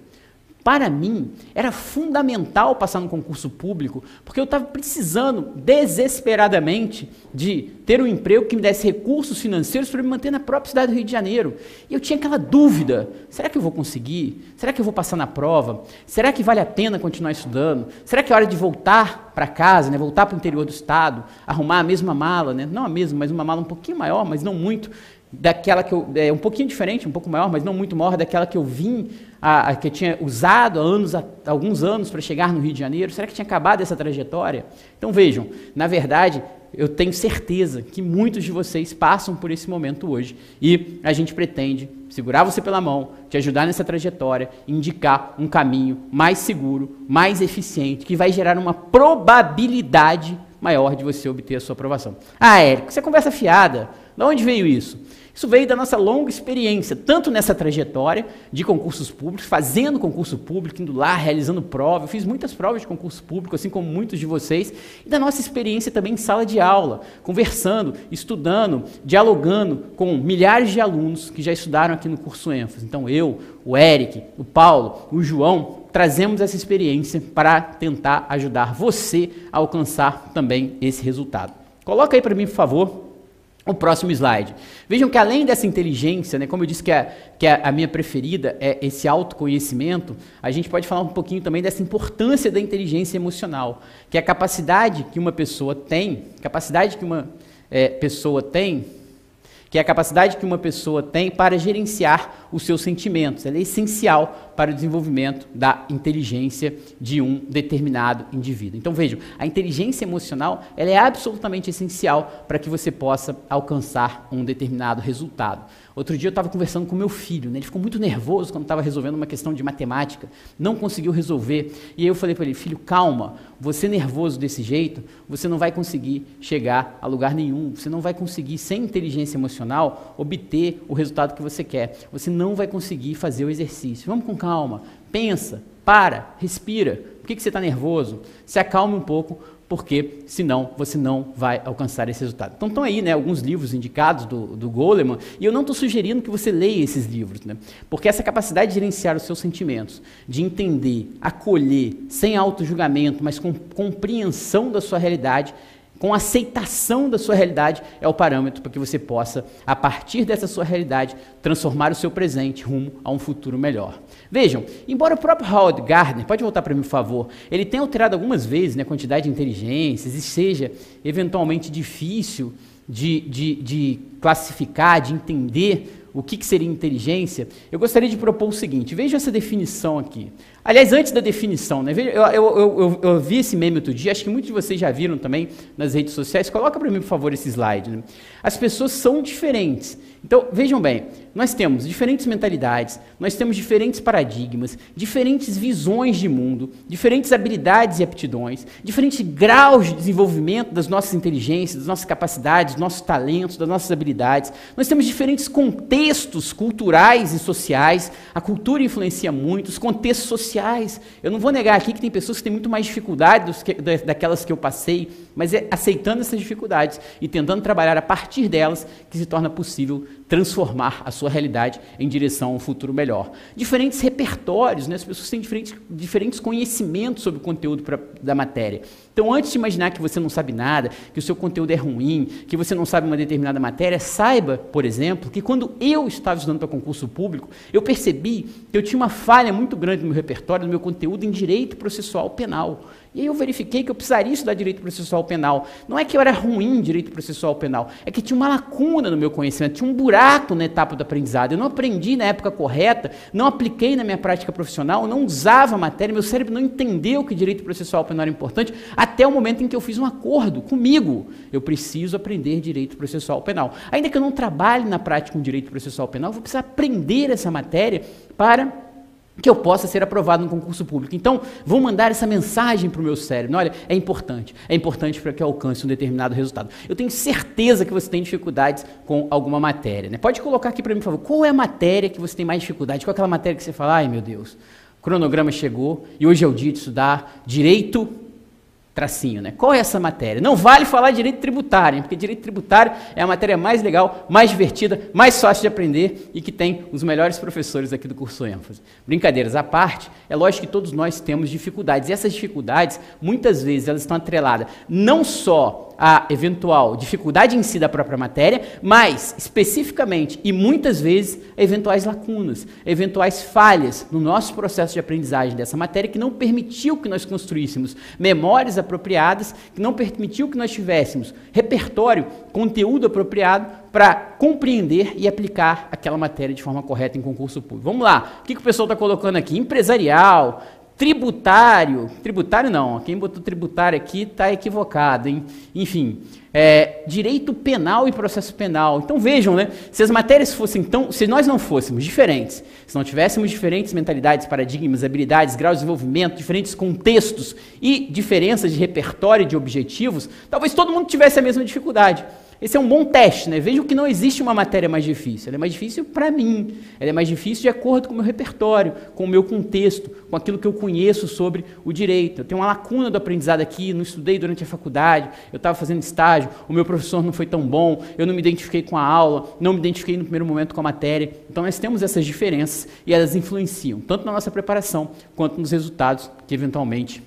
Para mim, era fundamental passar no concurso público, porque eu estava precisando desesperadamente de ter um emprego que me desse recursos financeiros para me manter na própria cidade do Rio de Janeiro. E eu tinha aquela dúvida: será que eu vou conseguir? Será que eu vou passar na prova? Será que vale a pena continuar estudando? Será que é hora de voltar para casa, né? voltar para o interior do estado, arrumar a mesma mala, né? não a mesma, mas uma mala um pouquinho maior, mas não muito, daquela que eu. É, um pouquinho diferente, um pouco maior, mas não muito maior, daquela que eu vim, a, a que tinha usado há anos, há alguns anos para chegar no Rio de Janeiro. Será que tinha acabado essa trajetória? Então vejam, na verdade, eu tenho certeza que muitos de vocês passam por esse momento hoje e a gente pretende segurar você pela mão, te ajudar nessa trajetória, indicar um caminho mais seguro, mais eficiente, que vai gerar uma probabilidade maior de você obter a sua aprovação. Ah, Érico, você conversa fiada. De onde veio isso? Isso veio da nossa longa experiência, tanto nessa trajetória de concursos públicos, fazendo concurso público, indo lá, realizando prova. Eu fiz muitas provas de concurso público, assim como muitos de vocês, e da nossa experiência também em sala de aula, conversando, estudando, dialogando com milhares de alunos que já estudaram aqui no curso ênfase. Então, eu, o Eric, o Paulo, o João, trazemos essa experiência para tentar ajudar você a alcançar também esse resultado. Coloca aí para mim, por favor, o próximo slide. Vejam que além dessa inteligência, né, como eu disse que, a, que a, a, minha preferida é esse autoconhecimento, a gente pode falar um pouquinho também dessa importância da inteligência emocional, que é a capacidade que uma pessoa tem, capacidade que uma é, pessoa tem que é a capacidade que uma pessoa tem para gerenciar os seus sentimentos. Ela é essencial para o desenvolvimento da inteligência de um determinado indivíduo. Então vejam, a inteligência emocional ela é absolutamente essencial para que você possa alcançar um determinado resultado. Outro dia eu estava conversando com meu filho, né? ele ficou muito nervoso quando estava resolvendo uma questão de matemática, não conseguiu resolver. E aí eu falei para ele, filho, calma, você nervoso desse jeito, você não vai conseguir chegar a lugar nenhum, você não vai conseguir, sem inteligência emocional, obter o resultado que você quer. Você não vai conseguir fazer o exercício. Vamos com calma, pensa, para, respira. Por que, que você está nervoso? Se acalme um pouco, porque senão você não vai alcançar esse resultado. Então estão aí né, alguns livros indicados do, do Goleman, e eu não estou sugerindo que você leia esses livros, né, porque essa capacidade de gerenciar os seus sentimentos, de entender, acolher, sem auto-julgamento, mas com compreensão da sua realidade, com aceitação da sua realidade, é o parâmetro para que você possa, a partir dessa sua realidade, transformar o seu presente rumo a um futuro melhor. Vejam, embora o próprio Howard Gardner, pode voltar para mim, por favor, ele tenha alterado algumas vezes né, a quantidade de inteligências e seja eventualmente difícil de, de, de classificar, de entender o que, que, seria inteligência, eu gostaria de propor o seguinte: veja essa definição aqui. Aliás, antes da definição, né, eu, eu, eu, eu, vi esse meme outro dia, acho que muitos de vocês já viram também nas redes sociais. Coloca para mim, por favor, esse slide. Né? As pessoas são diferentes. Então, vejam bem, nós temos diferentes mentalidades, nós temos diferentes paradigmas, diferentes visões de mundo, diferentes habilidades e aptidões, diferentes graus de desenvolvimento das nossas inteligências, das nossas capacidades, dos nossos talentos, das nossas habilidades. Nós temos diferentes contextos culturais e sociais. A cultura influencia muito, os contextos sociais. Eu não vou negar aqui que tem pessoas que têm muito mais dificuldades daquelas que eu passei, mas é aceitando essas dificuldades e tentando trabalhar a partir delas que se torna possível transformar a sua realidade em direção a um futuro melhor. Diferentes repertórios, né? as pessoas têm diferentes, diferentes conhecimentos sobre o conteúdo pra, da matéria. Então, antes de imaginar que você não sabe nada, que o seu conteúdo é ruim, que você não sabe uma determinada matéria, saiba, por exemplo, que quando eu estava estudando para concurso público, eu percebi que eu tinha uma falha muito grande no meu repertório, no meu conteúdo em direito processual penal. E aí eu verifiquei que eu precisaria estudar direito processual penal. Não é que eu era ruim em direito processual penal, é que tinha uma lacuna no meu conhecimento, tinha um buraco na etapa do aprendizado. Eu não aprendi na época correta, não apliquei na minha prática profissional, não usava a matéria, meu cérebro não entendeu que direito processual penal era importante, até o momento em que eu fiz um acordo comigo. Eu preciso aprender direito processual penal. Ainda que eu não trabalhe na prática com direito processual penal, eu vou precisar aprender essa matéria para que eu possa ser aprovado no concurso público. Então, vou mandar essa mensagem para o meu cérebro. Olha, é importante. É importante para que eu alcance um determinado resultado. Eu tenho certeza que você tem dificuldades com alguma matéria. Né? Pode colocar aqui para mim, por favor. Qual é a matéria que você tem mais dificuldade? Qual é aquela matéria que você fala, ai meu Deus, o cronograma chegou e hoje é o dia de estudar direito tracinho, né? Qual é essa matéria? Não vale falar direito tributário, porque direito tributário é a matéria mais legal, mais divertida, mais fácil de aprender e que tem os melhores professores aqui do curso ênfase. Brincadeiras à parte, é lógico que todos nós temos dificuldades. E essas dificuldades, muitas vezes, elas estão atreladas não só a eventual dificuldade em si da própria matéria, mas especificamente e muitas vezes eventuais lacunas, eventuais falhas no nosso processo de aprendizagem dessa matéria que não permitiu que nós construíssemos memórias apropriadas, que não permitiu que nós tivéssemos repertório, conteúdo apropriado para compreender e aplicar aquela matéria de forma correta em concurso público. Vamos lá, o que, que o pessoal está colocando aqui? Empresarial, tributário, tributário não, quem botou tributário aqui está equivocado, hein? Enfim, é, direito penal e processo penal. Então vejam, né? Se as matérias fossem tão, se nós não fôssemos diferentes, se não tivéssemos diferentes mentalidades, paradigmas, habilidades, graus de desenvolvimento, diferentes contextos e diferenças de repertório de objetivos, talvez todo mundo tivesse a mesma dificuldade. Esse é um bom teste, né? Vejam que não existe uma matéria mais difícil. Ela é mais difícil para mim. Ela é mais difícil de acordo com o meu repertório, com o meu contexto, com aquilo que eu conheço sobre o direito. Eu tenho uma lacuna do aprendizado aqui, não estudei durante a faculdade, eu estava fazendo estágio, o meu professor não foi tão bom, eu não me identifiquei com a aula, não me identifiquei no primeiro momento com a matéria. Então nós temos essas diferenças e elas influenciam tanto na nossa preparação quanto nos resultados que eventualmente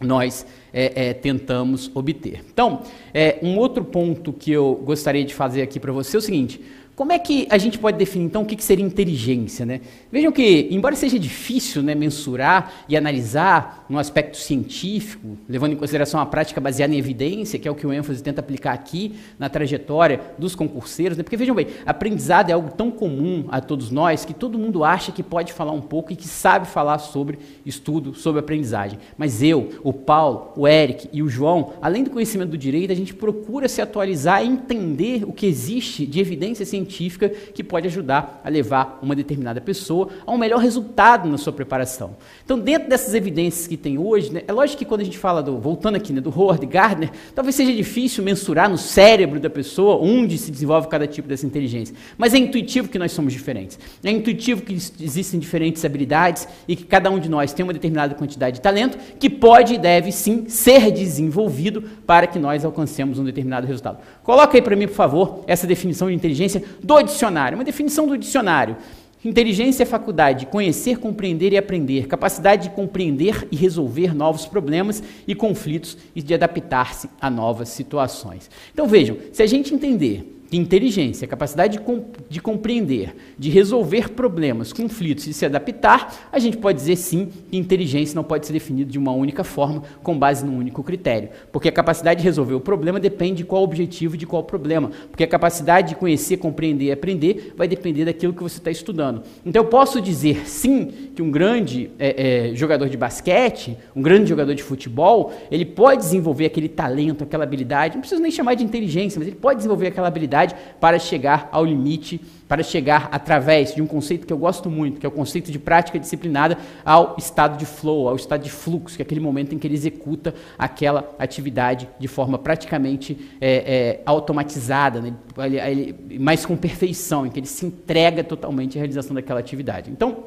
nós é, é, tentamos obter. Então, é, um outro ponto que eu gostaria de fazer aqui para você é o seguinte: como é que a gente pode definir, então, o que, seria inteligência? Né? Vejam que, embora seja difícil né, mensurar e analisar no aspecto científico, levando em consideração a prática baseada em evidência, que é o que o ênfase tenta aplicar aqui na trajetória dos concurseiros, né? porque, vejam bem, aprendizado é algo tão comum a todos nós que todo mundo acha que pode falar um pouco e que sabe falar sobre estudo, sobre aprendizagem. Mas eu, o Paulo, o Eric e o João, além do conhecimento do direito, a gente procura se atualizar e entender o que existe de evidência científica científica que pode ajudar a levar uma determinada pessoa a um melhor resultado na sua preparação. Então, dentro dessas evidências que tem hoje, né, é lógico que quando a gente fala do, voltando aqui, né, do Howard Gardner, talvez seja difícil mensurar no cérebro da pessoa onde se desenvolve cada tipo dessa inteligência. Mas é intuitivo que nós somos diferentes. É intuitivo que existem diferentes habilidades e que cada um de nós tem uma determinada quantidade de talento que pode e deve sim ser desenvolvido para que nós alcancemos um determinado resultado. Coloca aí para mim, por favor, essa definição de inteligência do dicionário. Uma definição do dicionário. Inteligência é faculdade de conhecer, compreender e aprender, capacidade de compreender e resolver novos problemas e conflitos e de adaptar-se a novas situações. Então vejam, se a gente entender que inteligência, capacidade de, com, de, compreender, de resolver problemas, conflitos e se adaptar, a gente pode dizer sim que inteligência não pode ser definida de uma única forma, com base num único critério. Porque a capacidade de resolver o problema depende de qual objetivo de qual problema. Porque a capacidade de conhecer, compreender e aprender vai depender daquilo que você está estudando. Então eu posso dizer sim que um grande é, é, jogador de basquete, um grande jogador de futebol, ele pode desenvolver aquele talento, aquela habilidade, não preciso nem chamar de inteligência, mas ele pode desenvolver aquela habilidade para chegar ao limite, para chegar através de um conceito que eu gosto muito, que é o conceito de prática disciplinada, ao estado de flow, ao estado de fluxo, que é aquele momento em que ele executa aquela atividade de forma praticamente é, é, automatizada, né? ele, ele, mais com perfeição, em que ele se entrega totalmente à realização daquela atividade. Então,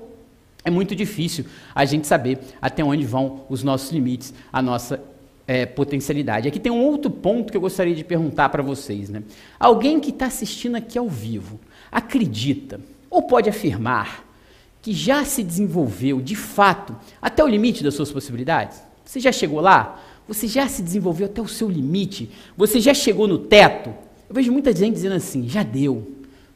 é muito difícil a gente saber até onde vão os nossos limites, a nossa é, potencialidade. Aqui tem um outro ponto que eu gostaria de perguntar para vocês. Né? Alguém que está assistindo aqui ao vivo acredita ou pode afirmar que já se desenvolveu de fato até o limite das suas possibilidades? Você já chegou lá? Você já se desenvolveu até o seu limite? Você já chegou no teto? Eu vejo muita gente dizendo assim: já deu,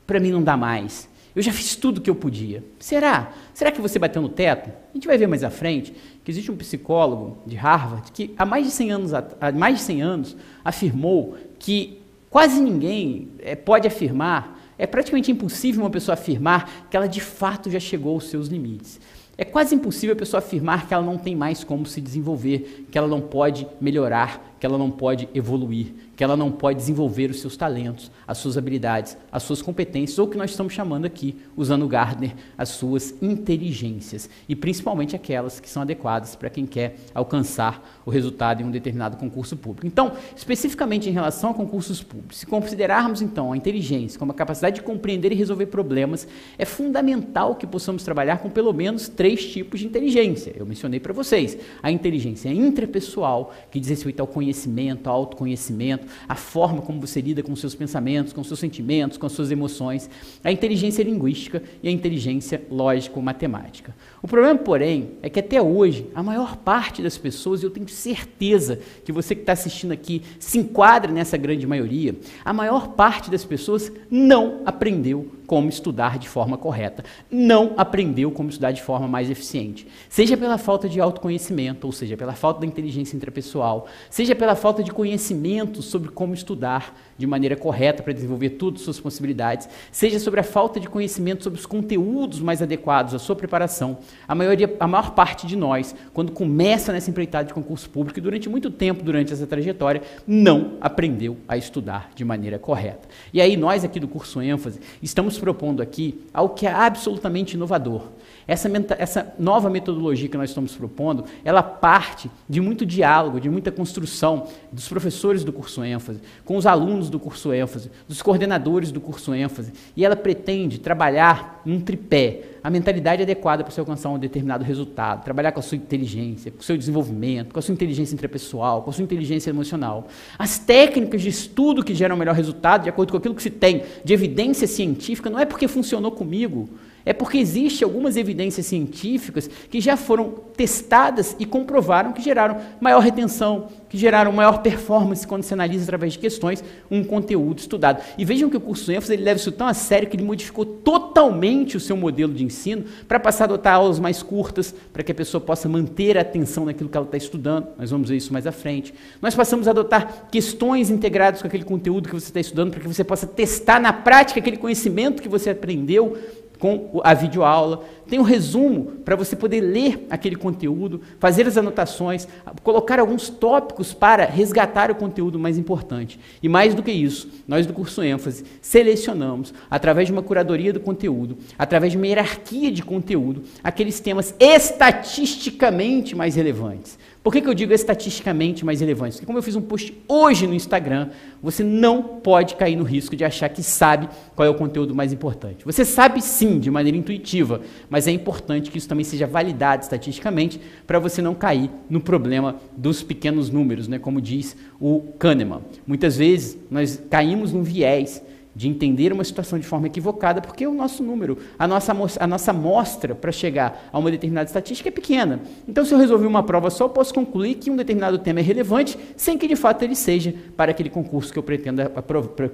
para mim não dá mais. Eu já fiz tudo o que eu podia. Será? Será que você bateu no teto? A gente vai ver mais à frente que existe um psicólogo de Harvard que há mais de 100 anos, há mais de 100 anos afirmou que quase ninguém é, pode afirmar, é praticamente impossível uma pessoa afirmar que ela de fato já chegou aos seus limites. É quase impossível a pessoa afirmar que ela não tem mais como se desenvolver, que ela não pode melhorar, que ela não pode evoluir, que ela não pode desenvolver os seus talentos, as suas habilidades, as suas competências, ou o que nós estamos chamando aqui, usando Gardner, as suas inteligências, e principalmente aquelas que são adequadas para quem quer alcançar o resultado em um determinado concurso público. Então, especificamente em relação a concursos públicos, se considerarmos então a inteligência como a capacidade de compreender e resolver problemas, é fundamental que possamos trabalhar com pelo menos três tipos de inteligência. Eu mencionei para vocês a inteligência intrapessoal, que diz respeito ao conhecimento conhecimento, autoconhecimento, a forma como você lida com seus pensamentos, com seus sentimentos, com as suas emoções, a inteligência linguística e a inteligência lógico-matemática. O problema, porém, é que até hoje, a maior parte das pessoas, e eu tenho certeza que você que está assistindo aqui se enquadra nessa grande maioria, a maior parte das pessoas não aprendeu como estudar de forma correta, não aprendeu como estudar de forma mais eficiente. Seja pela falta de autoconhecimento, ou seja, pela falta da inteligência intrapessoal, seja pela falta de conhecimento sobre como estudar de maneira correta para desenvolver todas as suas possibilidades, seja sobre a falta de conhecimento sobre os conteúdos mais adequados à sua preparação. A, maioria, a maior parte de nós, quando começa nessa empreitada de concurso público e durante muito tempo, durante essa trajetória, não aprendeu a estudar de maneira correta. E aí nós aqui do curso ênfase estamos propondo aqui algo que é absolutamente inovador. Essa, essa nova metodologia que nós estamos propondo, ela parte de muito diálogo, de muita construção dos professores do curso ênfase, com os alunos do curso ênfase, dos coordenadores do curso ênfase, e ela pretende trabalhar num tripé, a mentalidade adequada para você alcançar um determinado resultado, trabalhar com a sua inteligência, com o seu desenvolvimento, com a sua inteligência intrapessoal, com a sua inteligência emocional. As técnicas de estudo que geram o melhor resultado, de acordo com aquilo que se tem de evidência científica, não é porque funcionou comigo, é porque existem algumas evidências científicas que já foram testadas e comprovaram que geraram maior retenção, que geraram maior performance quando se analisa através de questões um conteúdo estudado. E vejam que o curso ênfase ele leva isso tão a sério que ele modificou totalmente o seu modelo de ensino para passar a adotar aulas mais curtas, para que a pessoa possa manter a atenção naquilo que ela está estudando. Nós vamos ver isso mais à frente. Nós passamos a adotar questões integradas com aquele conteúdo que você está estudando, para que você possa testar na prática aquele conhecimento que você aprendeu com a videoaula, tem um resumo para você poder ler aquele conteúdo, fazer as anotações, colocar alguns tópicos para resgatar o conteúdo mais importante. E mais do que isso, nós do curso ênfase selecionamos, através de uma curadoria do conteúdo, através de uma hierarquia de conteúdo, aqueles temas estatisticamente mais relevantes. Por que, que eu digo estatisticamente mais relevante? Porque como eu fiz um post hoje no Instagram, você não pode cair no risco de achar que sabe qual é o conteúdo mais importante. Você sabe sim, de maneira intuitiva, mas é importante que isso também seja validado estatisticamente para você não cair no problema dos pequenos números, né? como diz o Kahneman. Muitas vezes nós caímos num viés de entender uma situação de forma equivocada, porque o nosso número, a nossa, a nossa amostra para chegar a uma determinada estatística é pequena. Então, se eu resolver uma prova só, eu posso concluir que um determinado tema é relevante, sem que de fato ele seja para aquele concurso que eu pretenda,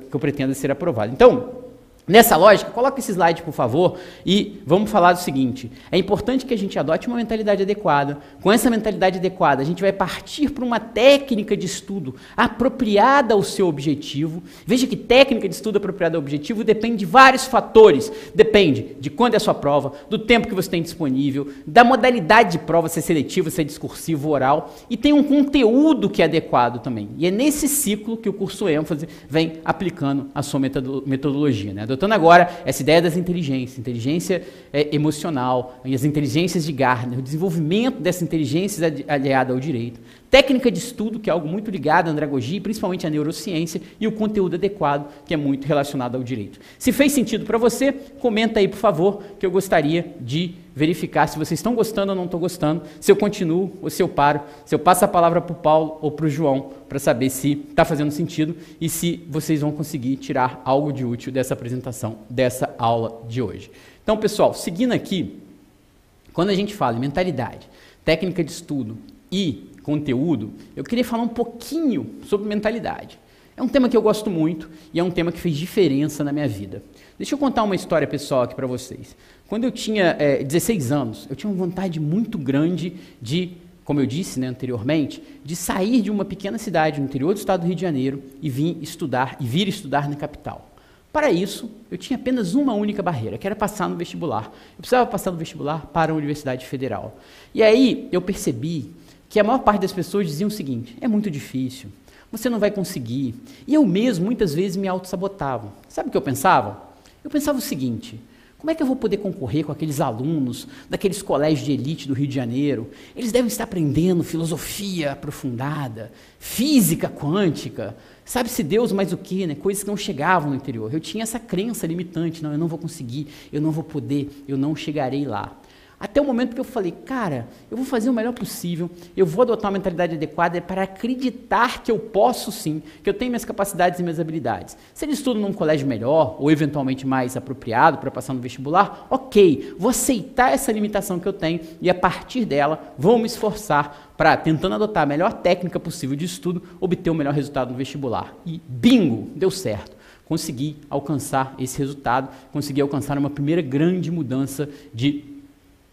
que eu pretenda ser aprovado. Então, Nessa lógica, coloca esse slide, por favor, e vamos falar do seguinte: é importante que a gente adote uma mentalidade adequada. Com essa mentalidade adequada, a gente vai partir para uma técnica de estudo apropriada ao seu objetivo. Veja que técnica de estudo apropriada ao objetivo depende de vários fatores. Depende de quando é a sua prova, do tempo que você tem disponível, da modalidade de prova, se é seletiva, se é discursivo, oral, e tem um conteúdo que é adequado também. E é nesse ciclo que o curso ênfase vem aplicando a sua metodologia. Né? Adotando agora essa ideia das inteligências, inteligência é, emocional, e as inteligências de Gardner, o desenvolvimento dessa inteligência aliada ao direito, técnica de estudo, que é algo muito ligado à andragogia, principalmente à neurociência, e o conteúdo adequado, que é muito relacionado ao direito. Se fez sentido para você, comenta aí, por favor, que eu gostaria de verificar se vocês estão gostando ou não estão gostando, se eu continuo ou se eu paro, se eu passo a palavra para o Paulo ou para o João, para saber se está fazendo sentido e se vocês vão conseguir tirar algo de útil dessa apresentação, dessa aula de hoje. Então, pessoal, seguindo aqui, quando a gente fala em mentalidade, técnica de estudo e conteúdo, eu queria falar um pouquinho sobre mentalidade. É um tema que eu gosto muito e é um tema que fez diferença na minha vida. Deixa eu contar uma história pessoal aqui para vocês. Quando eu tinha é, 16 anos, eu tinha uma vontade muito grande de, como eu disse né, anteriormente, de sair de uma pequena cidade no interior do estado do Rio de Janeiro e vir estudar e vir estudar na capital. Para isso, eu tinha apenas uma única barreira, que era passar no vestibular. Eu precisava passar no vestibular para a Universidade Federal. E aí eu percebi que a maior parte das pessoas diziam o seguinte: é muito difícil, você não vai conseguir. E eu mesmo, muitas vezes, me auto-sabotava. Sabe o que eu pensava? Eu pensava o seguinte: como é que eu vou poder concorrer com aqueles alunos daqueles colégios de elite do Rio de Janeiro? Eles devem estar aprendendo filosofia aprofundada, física quântica, sabe-se Deus mais o que, né? Coisas que não chegavam no interior. Eu tinha essa crença limitante: não, eu não vou conseguir, eu não vou poder, eu não chegarei lá. Até o momento que eu falei, cara, eu vou fazer o melhor possível, eu vou adotar uma mentalidade adequada para acreditar que eu posso sim, que eu tenho minhas capacidades e minhas habilidades. Se ele estuda num colégio melhor, ou eventualmente mais apropriado para passar no vestibular, ok, vou aceitar essa limitação que eu tenho e a partir dela vou me esforçar para, tentando adotar a melhor técnica possível de estudo, obter o melhor resultado no vestibular. E bingo, deu certo consegui alcançar esse resultado, consegui alcançar uma primeira grande mudança de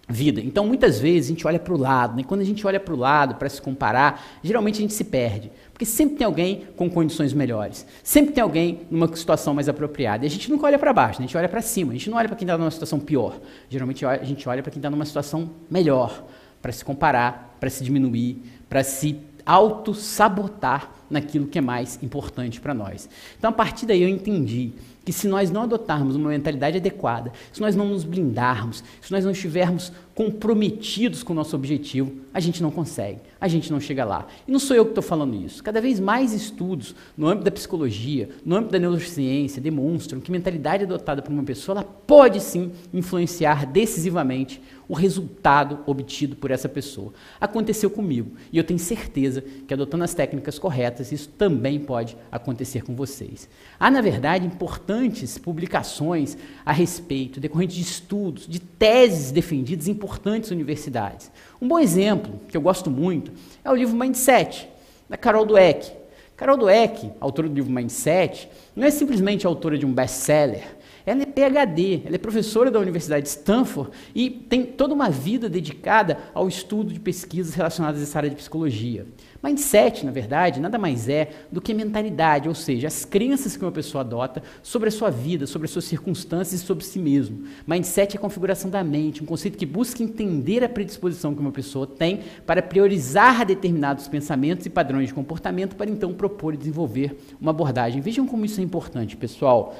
vida. Então, muitas vezes a gente olha para o lado, né? quando a gente olha para o lado para se comparar, geralmente a gente se perde, porque sempre tem alguém com condições melhores, sempre tem alguém numa situação mais apropriada. E a gente nunca olha para baixo, né? a gente olha para cima, a gente não olha para quem está numa situação pior, geralmente a gente olha para quem está numa situação melhor, para se comparar, para se diminuir, para se auto-sabotar naquilo que é mais importante para nós. Então, a partir daí eu entendi que se nós não adotarmos uma mentalidade adequada, se nós não nos blindarmos, se nós não estivermos comprometidos com o nosso objetivo, a gente não consegue, a gente não chega lá. E não sou eu que estou falando isso. Cada vez mais estudos no âmbito da psicologia, no âmbito da neurociência, demonstram que mentalidade adotada por uma pessoa ela pode sim influenciar decisivamente o resultado obtido por essa pessoa. Aconteceu comigo e eu tenho certeza que adotando as técnicas corretas, isso também pode acontecer com vocês. Há, na verdade, importantes publicações a respeito, decorrentes de estudos, de teses defendidas em importantes universidades. Um bom exemplo, que eu gosto muito, é o livro Mindset, da Carol Dweck. Carol Dweck, autora do livro Mindset, não é simplesmente autora de um best-seller, ela é PhD, ela é professora da Universidade de Stanford e tem toda uma vida dedicada ao estudo de pesquisas relacionadas a essa área de psicologia. Mindset, na verdade, nada mais é do que mentalidade, ou seja, as crenças que uma pessoa adota sobre a sua vida, sobre as suas circunstâncias e sobre si mesmo. Mindset é a configuração da mente, um conceito que busca entender a predisposição que uma pessoa tem para priorizar determinados pensamentos e padrões de comportamento para então propor e desenvolver uma abordagem. Vejam como isso é importante, pessoal.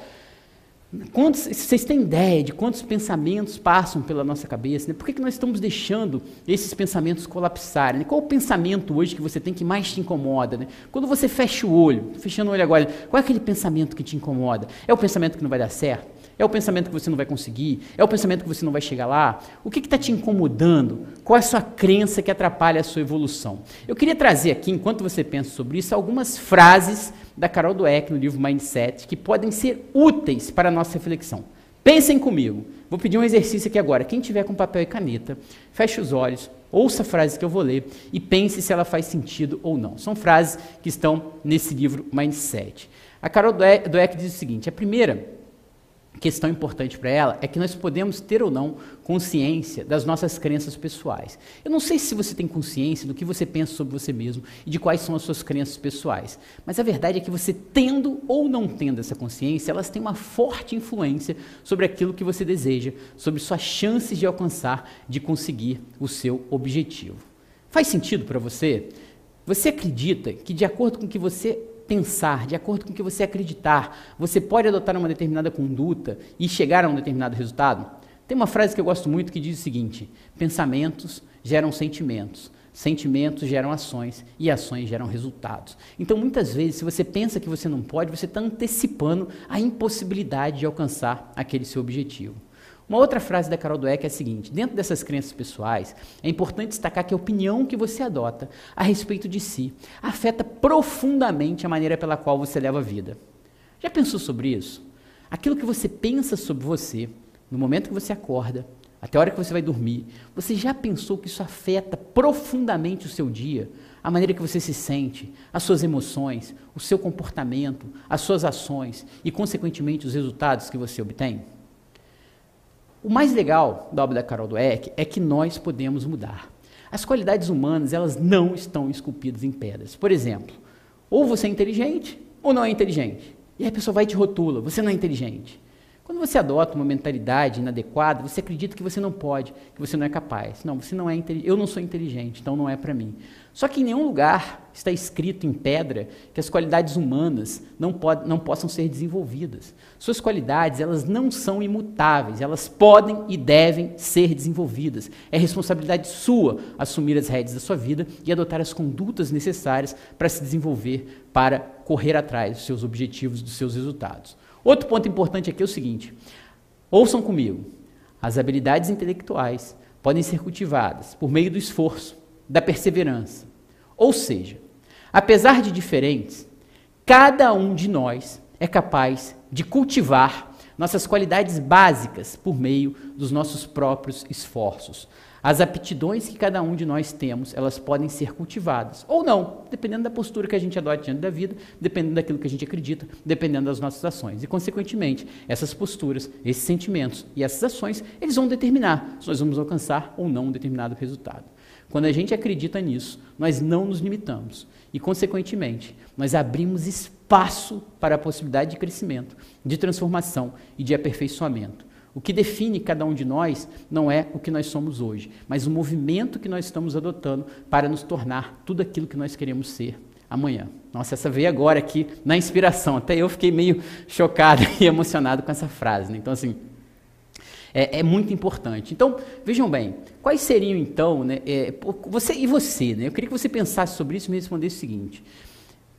Quantos, vocês têm ideia de quantos pensamentos passam pela nossa cabeça? Né? Por que, que nós estamos deixando esses pensamentos colapsarem? Né? Qual o pensamento hoje que você tem que mais te incomoda? Né? Quando você fecha o olho, fechando o olho agora, qual é aquele pensamento que te incomoda? É o pensamento que não vai dar certo? É o pensamento que você não vai conseguir? É o pensamento que você não vai chegar lá? O que está te incomodando? Qual é a sua crença que atrapalha a sua evolução? Eu queria trazer aqui, enquanto você pensa sobre isso, algumas frases da Carol Dweck no livro Mindset que podem ser úteis para a nossa reflexão. Pensem comigo. Vou pedir um exercício aqui agora. Quem tiver com papel e caneta, feche os olhos, ouça a frase que eu vou ler e pense se ela faz sentido ou não. São frases que estão nesse livro Mindset. A Carol Dweck diz o seguinte: a primeira questão importante para ela é que nós podemos ter ou não consciência das nossas crenças pessoais. Eu não sei se você tem consciência do que você pensa sobre você mesmo e de quais são as suas crenças pessoais, mas a verdade é que você tendo ou não tendo essa consciência, elas têm uma forte influência sobre aquilo que você deseja, sobre suas chances de alcançar, de conseguir o seu objetivo. Faz sentido para você? Você acredita que de acordo com o que você pensar, de acordo com o que você acreditar, você pode adotar uma determinada conduta e chegar a um determinado resultado? Tem uma frase que eu gosto muito que diz o seguinte: pensamentos geram sentimentos, sentimentos geram ações e ações geram resultados. Então, muitas vezes, se você pensa que você não pode, você está antecipando a impossibilidade de alcançar aquele seu objetivo. Uma outra frase da Carol Dweck é a seguinte: dentro dessas crenças pessoais, é importante destacar que a opinião que você adota a respeito de si afeta profundamente a maneira pela qual você leva a vida. Já pensou sobre isso? Aquilo que você pensa sobre você, no momento que você acorda, até a hora que você vai dormir, você já pensou que isso afeta profundamente o seu dia? A maneira que você se sente, as suas emoções, o seu comportamento, as suas ações e, consequentemente, os resultados que você obtém? O mais legal da obra da Carol Dweck é que nós podemos mudar. As qualidades humanas, elas não estão esculpidas em pedras. Por exemplo, ou você é inteligente ou não é inteligente. E aí a pessoa vai e te rotula, você não é inteligente. Quando você adota uma mentalidade inadequada, você acredita que você não pode, que você não é capaz. Não, você não é eu não sou inteligente, então não é para mim. Só que em nenhum lugar está escrito em pedra que as qualidades humanas não, pod, não possam ser desenvolvidas. Suas qualidades, elas não são imutáveis, elas podem e devem ser desenvolvidas. É responsabilidade sua assumir as rédeas da sua vida e adotar as condutas necessárias para se desenvolver, para correr atrás dos seus objetivos, dos seus resultados. Outro ponto importante aqui é o seguinte: ouçam comigo. As habilidades intelectuais podem ser cultivadas por meio do esforço, da perseverança. Ou seja, apesar de diferentes, cada um de nós é capaz de cultivar nossas qualidades básicas por meio dos nossos próprios esforços. As aptidões que cada um de nós temos, elas podem ser cultivadas ou não, dependendo da postura que a gente adote diante da vida, dependendo daquilo que a gente acredita, dependendo das nossas ações. E, consequentemente, essas posturas, esses sentimentos e essas ações, eles vão determinar se nós vamos alcançar ou não um determinado resultado. Quando a gente acredita nisso, nós não nos limitamos e, consequentemente, nós abrimos espaço para a possibilidade de crescimento, de transformação e de aperfeiçoamento. O que define cada um de nós não é o que nós somos hoje, mas o movimento que nós estamos adotando para nos tornar tudo aquilo que nós queremos ser amanhã. Nossa, essa veio agora aqui na inspiração. Até eu fiquei meio chocado (laughs) e emocionado com essa frase. Né? Então, assim, é, é, muito importante. Então, vejam bem, quais seriam então, né, é, você e você, né? Eu queria que você pensasse sobre isso e me respondesse o seguinte: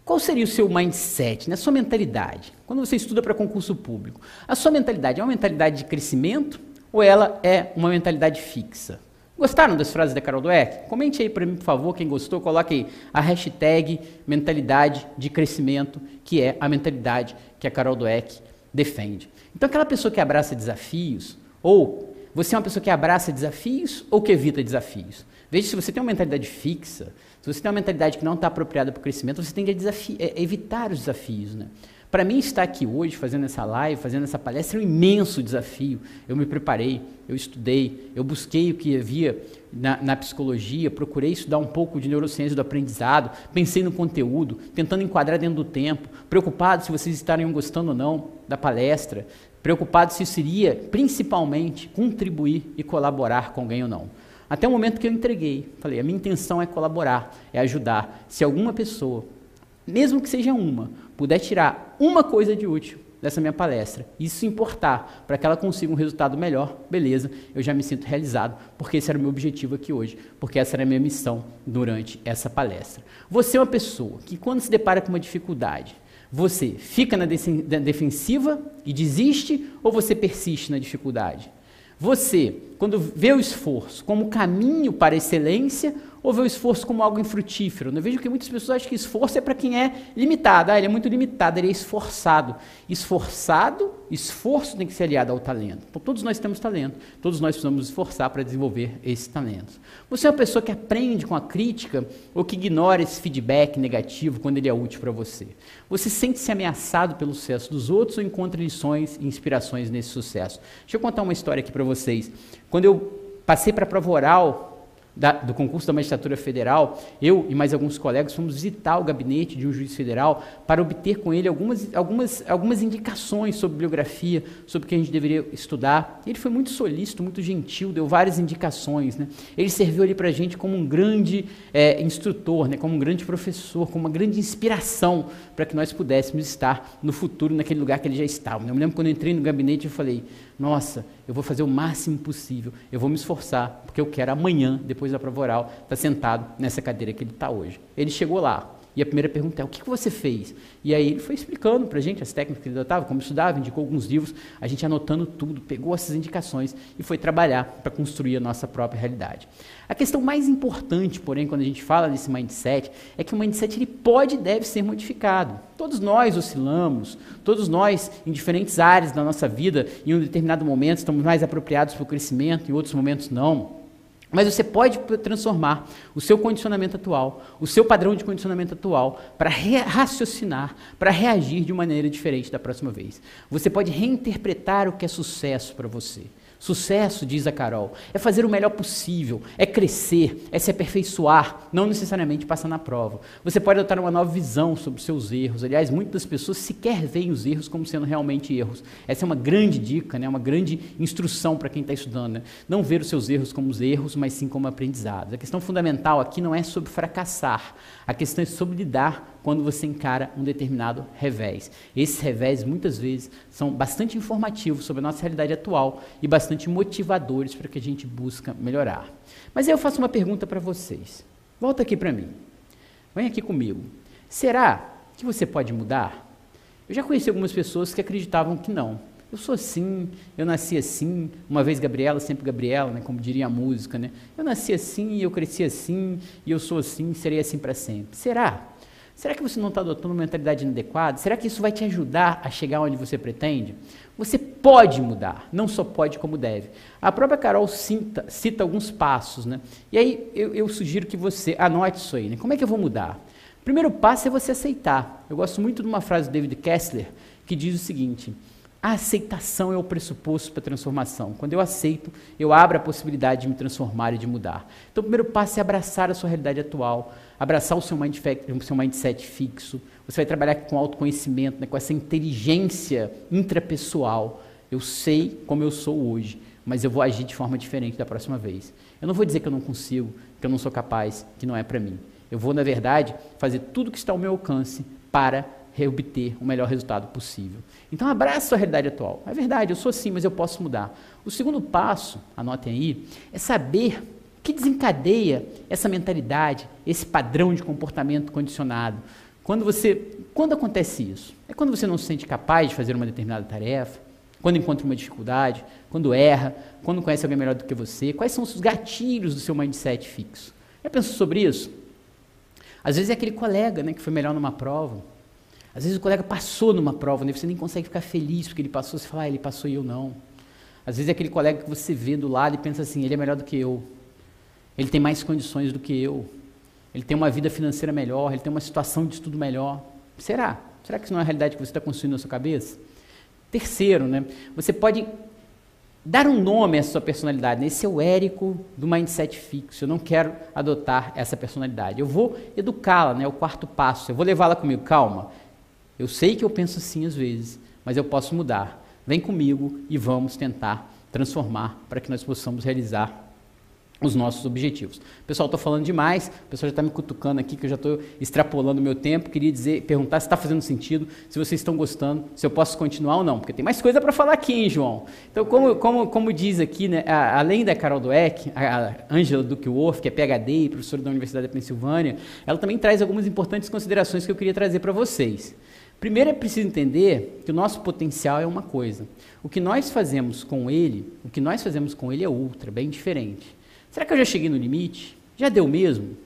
qual seria o seu mindset, né, a sua mentalidade? Quando você estuda para concurso público, a sua mentalidade é uma mentalidade de crescimento ou ela é uma mentalidade fixa? Gostaram das frases da Carol Dweck? Comente aí para mim, por favor, quem gostou, coloque a hashtag mentalidade de crescimento, que é a mentalidade que a Carol Dweck defende. Então, aquela pessoa que abraça desafios, ou você é uma pessoa que abraça desafios ou que evita desafios. Veja se você tem uma mentalidade fixa, se você tem uma mentalidade que não está apropriada para o crescimento, você tende a é, evitar os desafios. Né? Para mim, estar aqui hoje, fazendo essa live, fazendo essa palestra, é um imenso desafio. Eu me preparei, eu estudei, eu busquei o que havia na, na, psicologia, procurei estudar um pouco de neurociência do aprendizado, pensei no conteúdo, tentando enquadrar dentro do tempo, preocupado se vocês estariam gostando ou não da palestra, preocupado se isso iria, principalmente, contribuir e colaborar com alguém ou não. Até o momento que eu entreguei, falei, a minha intenção é colaborar, é ajudar. Se alguma pessoa, mesmo que seja uma, puder tirar uma coisa de útil dessa minha palestra. E se importar para que ela consiga um resultado melhor, beleza, eu já me sinto realizado, porque esse era o meu objetivo aqui hoje, porque essa era a minha missão durante essa palestra. Você é uma pessoa que, quando se depara com uma dificuldade, você fica na defensiva e desiste ou você persiste na dificuldade? Você, quando vê o esforço como caminho para a excelência ou vê o esforço como algo infrutífero. Eu vejo que muitas pessoas acham que esforço é para quem é limitado. Ah, ele é muito limitado, ele é esforçado. Esforçado, esforço tem que ser aliado ao talento. Então, todos nós temos talento, todos nós precisamos esforçar para desenvolver esses talentos. Você é uma pessoa que aprende com a crítica ou que ignora esse feedback negativo quando ele é útil para você? Você sente-se ameaçado pelo sucesso dos outros ou encontra lições e inspirações nesse sucesso? Deixa eu contar uma história aqui para vocês. Quando eu passei para a prova oral, da, do concurso da magistratura federal, eu e mais alguns colegas fomos visitar o gabinete de um juiz federal para obter com ele algumas, algumas, algumas indicações sobre bibliografia, sobre o que a gente deveria estudar. Ele foi muito solícito, muito gentil, deu várias indicações. Né? Ele serviu ali para a gente como um grande é, instrutor, né? como um grande professor, como uma grande inspiração para que nós pudéssemos estar no futuro naquele lugar que ele já estava. Eu me lembro quando eu entrei no gabinete e falei, nossa, eu vou fazer o máximo possível, eu vou me esforçar, porque eu quero amanhã, depois da prova oral, estar tá sentado nessa cadeira que ele está hoje. Ele chegou lá, e a primeira pergunta é: o que, você fez? E aí ele foi explicando para a gente as técnicas que ele adotava, como estudava, indicou alguns livros, a gente anotando tudo, pegou essas indicações e foi trabalhar para construir a nossa própria realidade. A questão mais importante, porém, quando a gente fala desse mindset, é que o mindset ele pode e deve ser modificado. Todos nós oscilamos, todos nós, em diferentes áreas da nossa vida, em um determinado momento estamos mais apropriados para o crescimento, em outros momentos não. Mas você pode transformar o seu condicionamento atual, o seu padrão de condicionamento atual, para raciocinar, para reagir de maneira diferente da próxima vez. Você pode reinterpretar o que é sucesso para você. Sucesso, diz a Carol, é fazer o melhor possível, é crescer, é se aperfeiçoar, não necessariamente passar na prova. Você pode adotar uma nova visão sobre seus erros. Aliás, muitas pessoas sequer veem os erros como sendo realmente erros. Essa é uma grande dica, né? uma grande instrução para quem está estudando. Né? Não ver os seus erros como os erros, mas sim como aprendizados. A questão fundamental aqui não é sobre fracassar, a questão é sobre lidar quando você encara um determinado revés. Esses revés, muitas vezes, são bastante informativos sobre a nossa realidade atual e bastante motivadores para que a gente busca melhorar. Mas aí eu faço uma pergunta para vocês. Volta aqui para mim. Vem aqui comigo. Será que você pode mudar? Eu já conheci algumas pessoas que acreditavam que não. Eu sou assim, eu nasci assim, uma vez Gabriela, sempre Gabriela, né, como diria a música, né? Eu nasci assim, eu cresci assim, e eu sou assim, serei assim para sempre. Será? Será que você não está adotando uma mentalidade inadequada? Será que isso vai te ajudar a chegar onde você pretende? Você pode mudar, não só pode, como deve. A própria Carol cita, cita alguns passos, né? E aí eu, eu, sugiro que você anote isso aí, né? Como é que eu vou mudar? O primeiro passo é você aceitar. Eu gosto muito de uma frase do David Kessler que diz o seguinte: a aceitação é o pressuposto para a transformação. Quando eu aceito, eu abro a possibilidade de me transformar e de mudar. Então, o primeiro passo é abraçar a sua realidade atual, abraçar o seu mindset, o seu mindset fixo. Você vai trabalhar com autoconhecimento, né, com essa inteligência intrapessoal. Eu sei como eu sou hoje, mas eu vou agir de forma diferente da próxima vez. Eu não vou dizer que eu não consigo, que eu não sou capaz, que não é para mim. Eu vou, na verdade, fazer tudo que está ao meu alcance para reobter o melhor resultado possível. Então abraça a sua realidade atual. É verdade, eu sou assim, mas eu posso mudar. O segundo passo, anotem aí, é saber o que desencadeia essa mentalidade, esse padrão de comportamento condicionado. Quando você, quando acontece isso? É quando você não se sente capaz de fazer uma determinada tarefa, quando encontra uma dificuldade, quando erra, quando conhece alguém melhor do que você. Quais são os gatilhos do seu mindset fixo? Já pensou sobre isso? Às vezes é aquele colega né, que foi melhor numa prova, às vezes o colega passou numa prova, né? você nem consegue ficar feliz porque ele passou, você fala, ah, ele passou e eu não. Às vezes é aquele colega que você vê do lado e pensa assim, ele é melhor do que eu. Ele tem mais condições do que eu. Ele tem uma vida financeira melhor, ele tem uma situação de estudo melhor. Será? Será que isso não é a realidade que você está construindo na sua cabeça? Terceiro, né? você pode dar um nome à sua personalidade. Esse é o Érico do mindset fixo. Eu não quero adotar essa personalidade. Eu vou educá-la, né? o quarto passo. Eu vou levá-la comigo. Calma. Eu sei que eu penso assim às vezes, mas eu posso mudar. Vem comigo e vamos tentar transformar para que nós possamos realizar os nossos objetivos. Pessoal, estou falando demais, o pessoal já está me cutucando aqui, que eu já estou extrapolando o meu tempo. Queria dizer, perguntar se está fazendo sentido, se vocês estão gostando, se eu posso continuar ou não, porque tem mais coisa para falar aqui, hein, João? Então, como, como, como diz aqui, né, a, além da Carol Dweck, a Angela Duckworth, que é PhD e professora da Universidade da Pensilvânia, ela também traz algumas importantes considerações que eu queria trazer para vocês. Primeiro é preciso entender que o nosso potencial é uma coisa. O que nós fazemos com ele, o que nós fazemos com ele é outra, bem diferente. Será que eu já cheguei no limite? Já deu mesmo?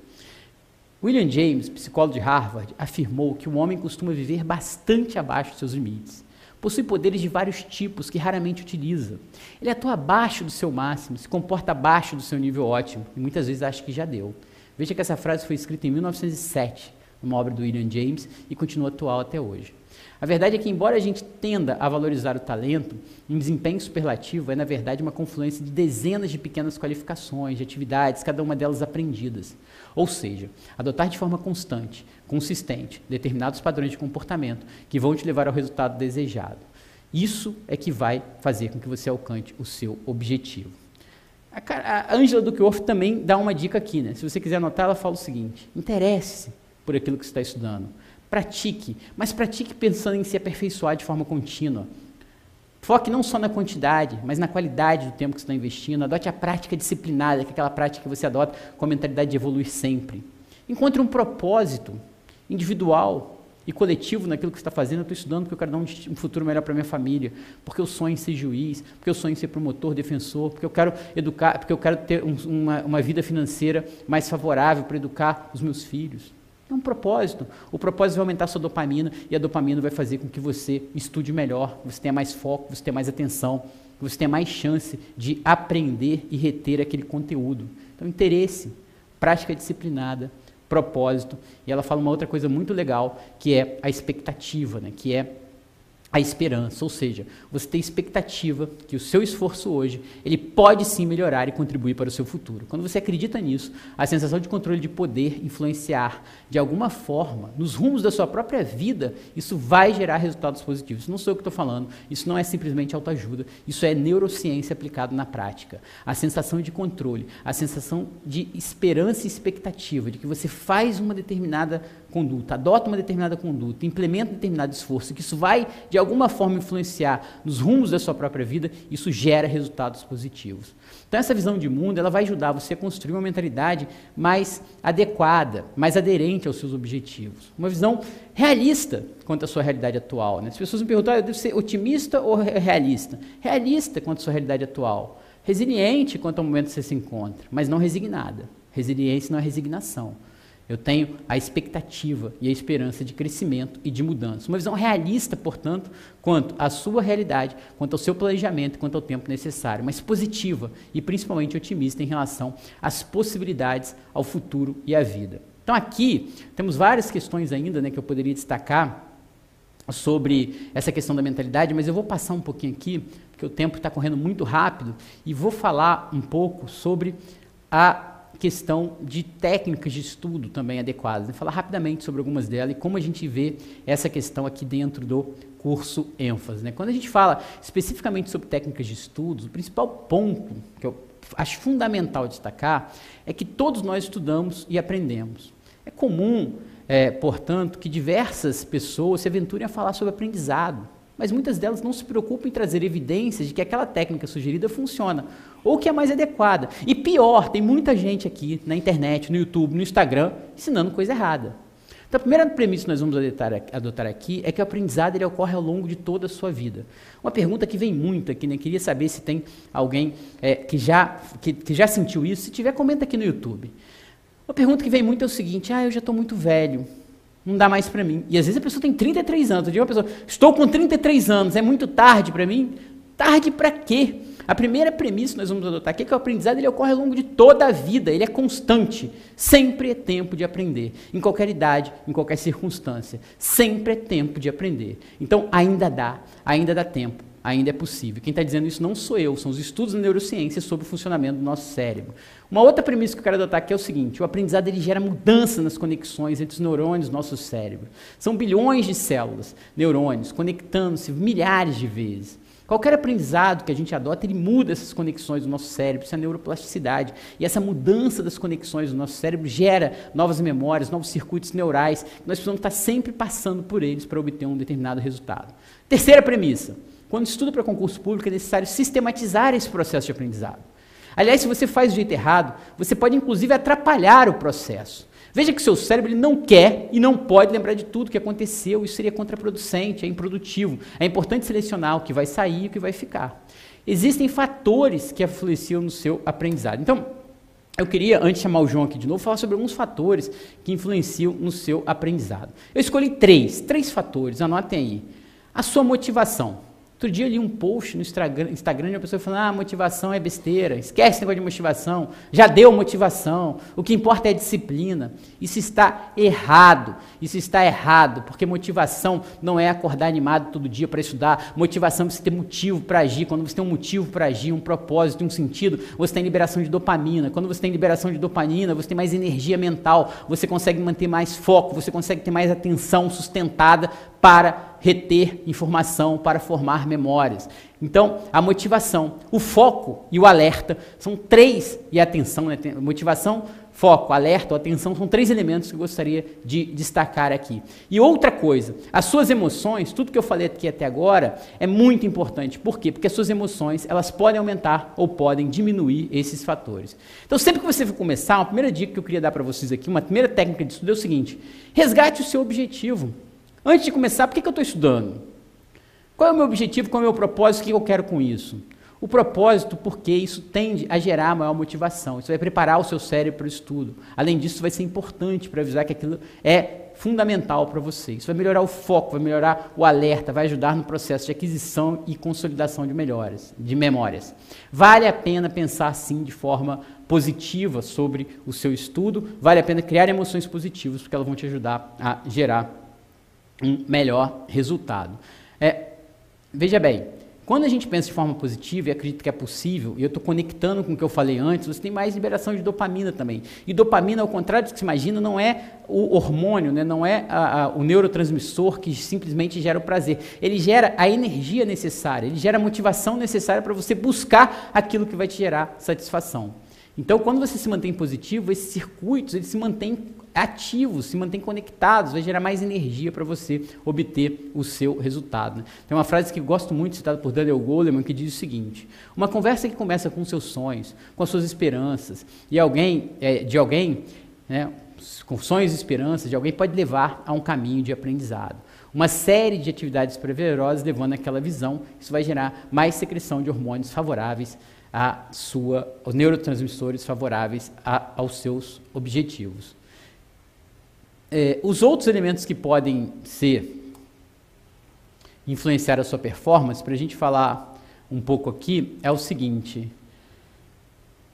William James, psicólogo de Harvard, afirmou que o homem costuma viver bastante abaixo dos seus limites. Possui poderes de vários tipos que raramente utiliza. Ele atua abaixo do seu máximo, se comporta abaixo do seu nível ótimo e muitas vezes acha que já deu. Veja que essa frase foi escrita em 1907, numa obra do William James, e continua atual até hoje. A verdade é que, embora a gente tenda a valorizar o talento, um desempenho superlativo é, na verdade, uma confluência de dezenas de pequenas qualificações, de atividades, cada uma delas aprendidas. Ou seja, adotar de forma constante, consistente, determinados padrões de comportamento que vão te levar ao resultado desejado. Isso é que vai fazer com que você alcance o seu objetivo. A Angela Duckworth também dá uma dica aqui, né? Se você quiser anotar, ela fala o seguinte: interesse-se por aquilo que você está estudando. Pratique, mas pratique pensando em se aperfeiçoar de forma contínua. Foque não só na quantidade, mas na qualidade do tempo que você está investindo. Adote a prática disciplinada, que é aquela prática que você adota com a mentalidade de evoluir sempre. Encontre um propósito individual e coletivo naquilo que você está fazendo. Eu estou estudando porque eu quero dar um, futuro melhor para minha família, porque eu sonho em ser juiz, porque eu sonho em ser promotor, defensor, porque eu quero educar, porque eu quero ter um, uma, uma vida financeira mais favorável para educar os meus filhos. É um propósito. O propósito vai aumentar a sua dopamina e a dopamina vai fazer com que você estude melhor, você tenha mais foco, você tenha mais atenção, você tenha mais chance de aprender e reter aquele conteúdo. Então, interesse, prática disciplinada, propósito. E ela fala uma outra coisa muito legal, que é a expectativa, né? que é a esperança, ou seja, você tem expectativa que o seu esforço hoje, ele pode sim melhorar e contribuir para o seu futuro. Quando você acredita nisso, a sensação de controle de poder influenciar de alguma forma nos rumos da sua própria vida, isso vai gerar resultados positivos. Não sou eu que estou falando, isso não é simplesmente autoajuda, isso é neurociência aplicada na prática. A sensação de controle, a sensação de esperança e expectativa de que você faz uma determinada conduta, adota uma determinada conduta, implementa um determinado esforço, que isso vai, de alguma forma, influenciar nos rumos da sua própria vida, isso gera resultados positivos. Então, essa visão de mundo ela vai ajudar você a construir uma mentalidade mais adequada, mais aderente aos seus objetivos. Uma visão realista quanto à sua realidade atual. Né? As pessoas me perguntam, ah, eu devo ser otimista ou realista? Realista quanto à sua realidade atual. Resiliente quanto ao momento que você se encontra, mas não resignada. Resiliência não é resignação. Eu tenho a expectativa e a esperança de crescimento e de mudança. Uma visão realista, portanto, quanto à sua realidade, quanto ao seu planejamento, quanto ao tempo necessário, mas positiva e principalmente otimista em relação às possibilidades ao futuro e à vida. Então aqui temos várias questões ainda né, que eu poderia destacar sobre essa questão da mentalidade, mas eu vou passar um pouquinho aqui, porque o tempo está correndo muito rápido, e vou falar um pouco sobre a questão de técnicas de estudo também adequadas. Vou falar rapidamente sobre algumas delas e como a gente vê essa questão aqui dentro do curso ênfase. Né? Quando a gente fala especificamente sobre técnicas de estudos, o principal ponto que eu acho fundamental destacar é que todos nós estudamos e aprendemos. É comum, é, portanto, que diversas pessoas se aventurem a falar sobre aprendizado mas muitas delas não se preocupam em trazer evidências de que aquela técnica sugerida funciona, ou que é mais adequada. E pior, tem muita gente aqui na internet, no YouTube, no Instagram, ensinando coisa errada. Então, a primeira premissa que nós vamos adotar, aqui é que o aprendizado ele ocorre ao longo de toda a sua vida. Uma pergunta que vem muito aqui, né? Queria saber se tem alguém é, que, já, que, que já sentiu isso. Se tiver, comenta aqui no YouTube. Uma pergunta que vem muito é o seguinte: ah, eu já estou muito velho, não dá mais para mim. E às vezes a pessoa tem 33 anos. Eu digo a pessoa, estou com 33 anos, é muito tarde para mim? Tarde para quê? A primeira premissa que nós vamos adotar aqui é que o aprendizado ele ocorre ao longo de toda a vida, ele é constante. Sempre é tempo de aprender, em qualquer idade, em qualquer circunstância. Sempre é tempo de aprender. Então, ainda dá, ainda dá tempo, ainda é possível. Quem está dizendo isso não sou eu, são os estudos da neurociência sobre o funcionamento do nosso cérebro. Uma outra premissa que eu quero adotar aqui é o seguinte: o aprendizado ele gera mudança nas conexões entre os neurônios do nosso cérebro. São bilhões de células, neurônios, conectando-se milhares de vezes. Qualquer aprendizado que a gente adota, ele muda essas conexões do nosso cérebro, isso é neuroplasticidade. E essa mudança das conexões do nosso cérebro gera novas memórias, novos circuitos neurais. Nós precisamos estar sempre passando por eles para obter um determinado resultado. Terceira premissa: quando estuda para concurso público, é necessário sistematizar esse processo de aprendizado. Aliás, se você faz do jeito errado, você pode inclusive atrapalhar o processo. Veja que seu cérebro ele não quer e não pode lembrar de tudo que aconteceu, isso seria contraproducente, é improdutivo. É importante selecionar o que vai sair e o que vai ficar. Existem fatores que influenciam no seu aprendizado. Então, eu queria, antes de chamar o João aqui de novo, falar sobre alguns fatores que influenciam no seu aprendizado. Eu escolhi três, três fatores, anotem aí. A sua motivação. Outro dia eu li um post no Instagram, de uma pessoa falando: ah, motivação é besteira, esquece esse negócio de motivação, já deu motivação, o que importa é disciplina. Isso está errado, isso está errado, porque motivação não é acordar animado todo dia para estudar, motivação é você ter motivo para agir. Quando você tem um motivo para agir, um propósito, um sentido, você tem liberação de dopamina. Quando você tem liberação de dopamina, você tem mais energia mental, você consegue manter mais foco, você consegue ter mais atenção sustentada para reter informação, para formar memórias. Então, a motivação, o foco e o alerta são três, e a atenção, né? motivação, foco, alerta, atenção, são três elementos que eu gostaria de destacar aqui. E outra coisa, as suas emoções, tudo que eu falei aqui até agora, é muito importante. Por quê? Porque as suas emoções, elas podem aumentar ou podem diminuir esses fatores. Então, sempre que você for começar, uma primeira dica que eu queria dar para vocês aqui, uma primeira técnica de estudo é o seguinte, resgate o seu objetivo. Antes de começar, por que, que eu estou estudando? Qual é o meu objetivo, qual é o meu propósito, o que eu quero com isso? O propósito, porque isso tende a gerar maior motivação, isso vai preparar o seu cérebro para o estudo. Além disso, vai ser importante para avisar que aquilo é fundamental para você. Isso vai melhorar o foco, vai melhorar o alerta, vai ajudar no processo de aquisição e consolidação de melhores, de memórias. Vale a pena pensar assim de forma positiva sobre o seu estudo, vale a pena criar emoções positivas, porque elas vão te ajudar a gerar um melhor resultado. É, veja bem, quando a gente pensa de forma positiva e acredita que é possível, e eu estou conectando com o que eu falei antes, você tem mais liberação de dopamina também. E dopamina, ao contrário do que se imagina, não é o hormônio, né? não é a, a, o neurotransmissor que simplesmente gera o prazer. Ele gera a energia necessária, ele gera a motivação necessária para você buscar aquilo que vai te gerar satisfação. Então, quando você se mantém positivo, esses circuitos eles se mantêm ativos, se mantêm conectados, vai gerar mais energia para você obter o seu resultado. Né? Tem uma frase que gosto muito, citada por Daniel Goleman, que diz o seguinte: uma conversa que começa com seus sonhos, com as suas esperanças, e alguém, é, de alguém, né, com sonhos e esperanças de alguém, pode levar a um caminho de aprendizado. Uma série de atividades praverosas levando àquela visão, isso vai gerar mais secreção de hormônios favoráveis à sua, os neurotransmissores favoráveis a, aos seus objetivos. É, os outros elementos que podem ser influenciar a sua performance, para a gente falar um pouco aqui, é o seguinte: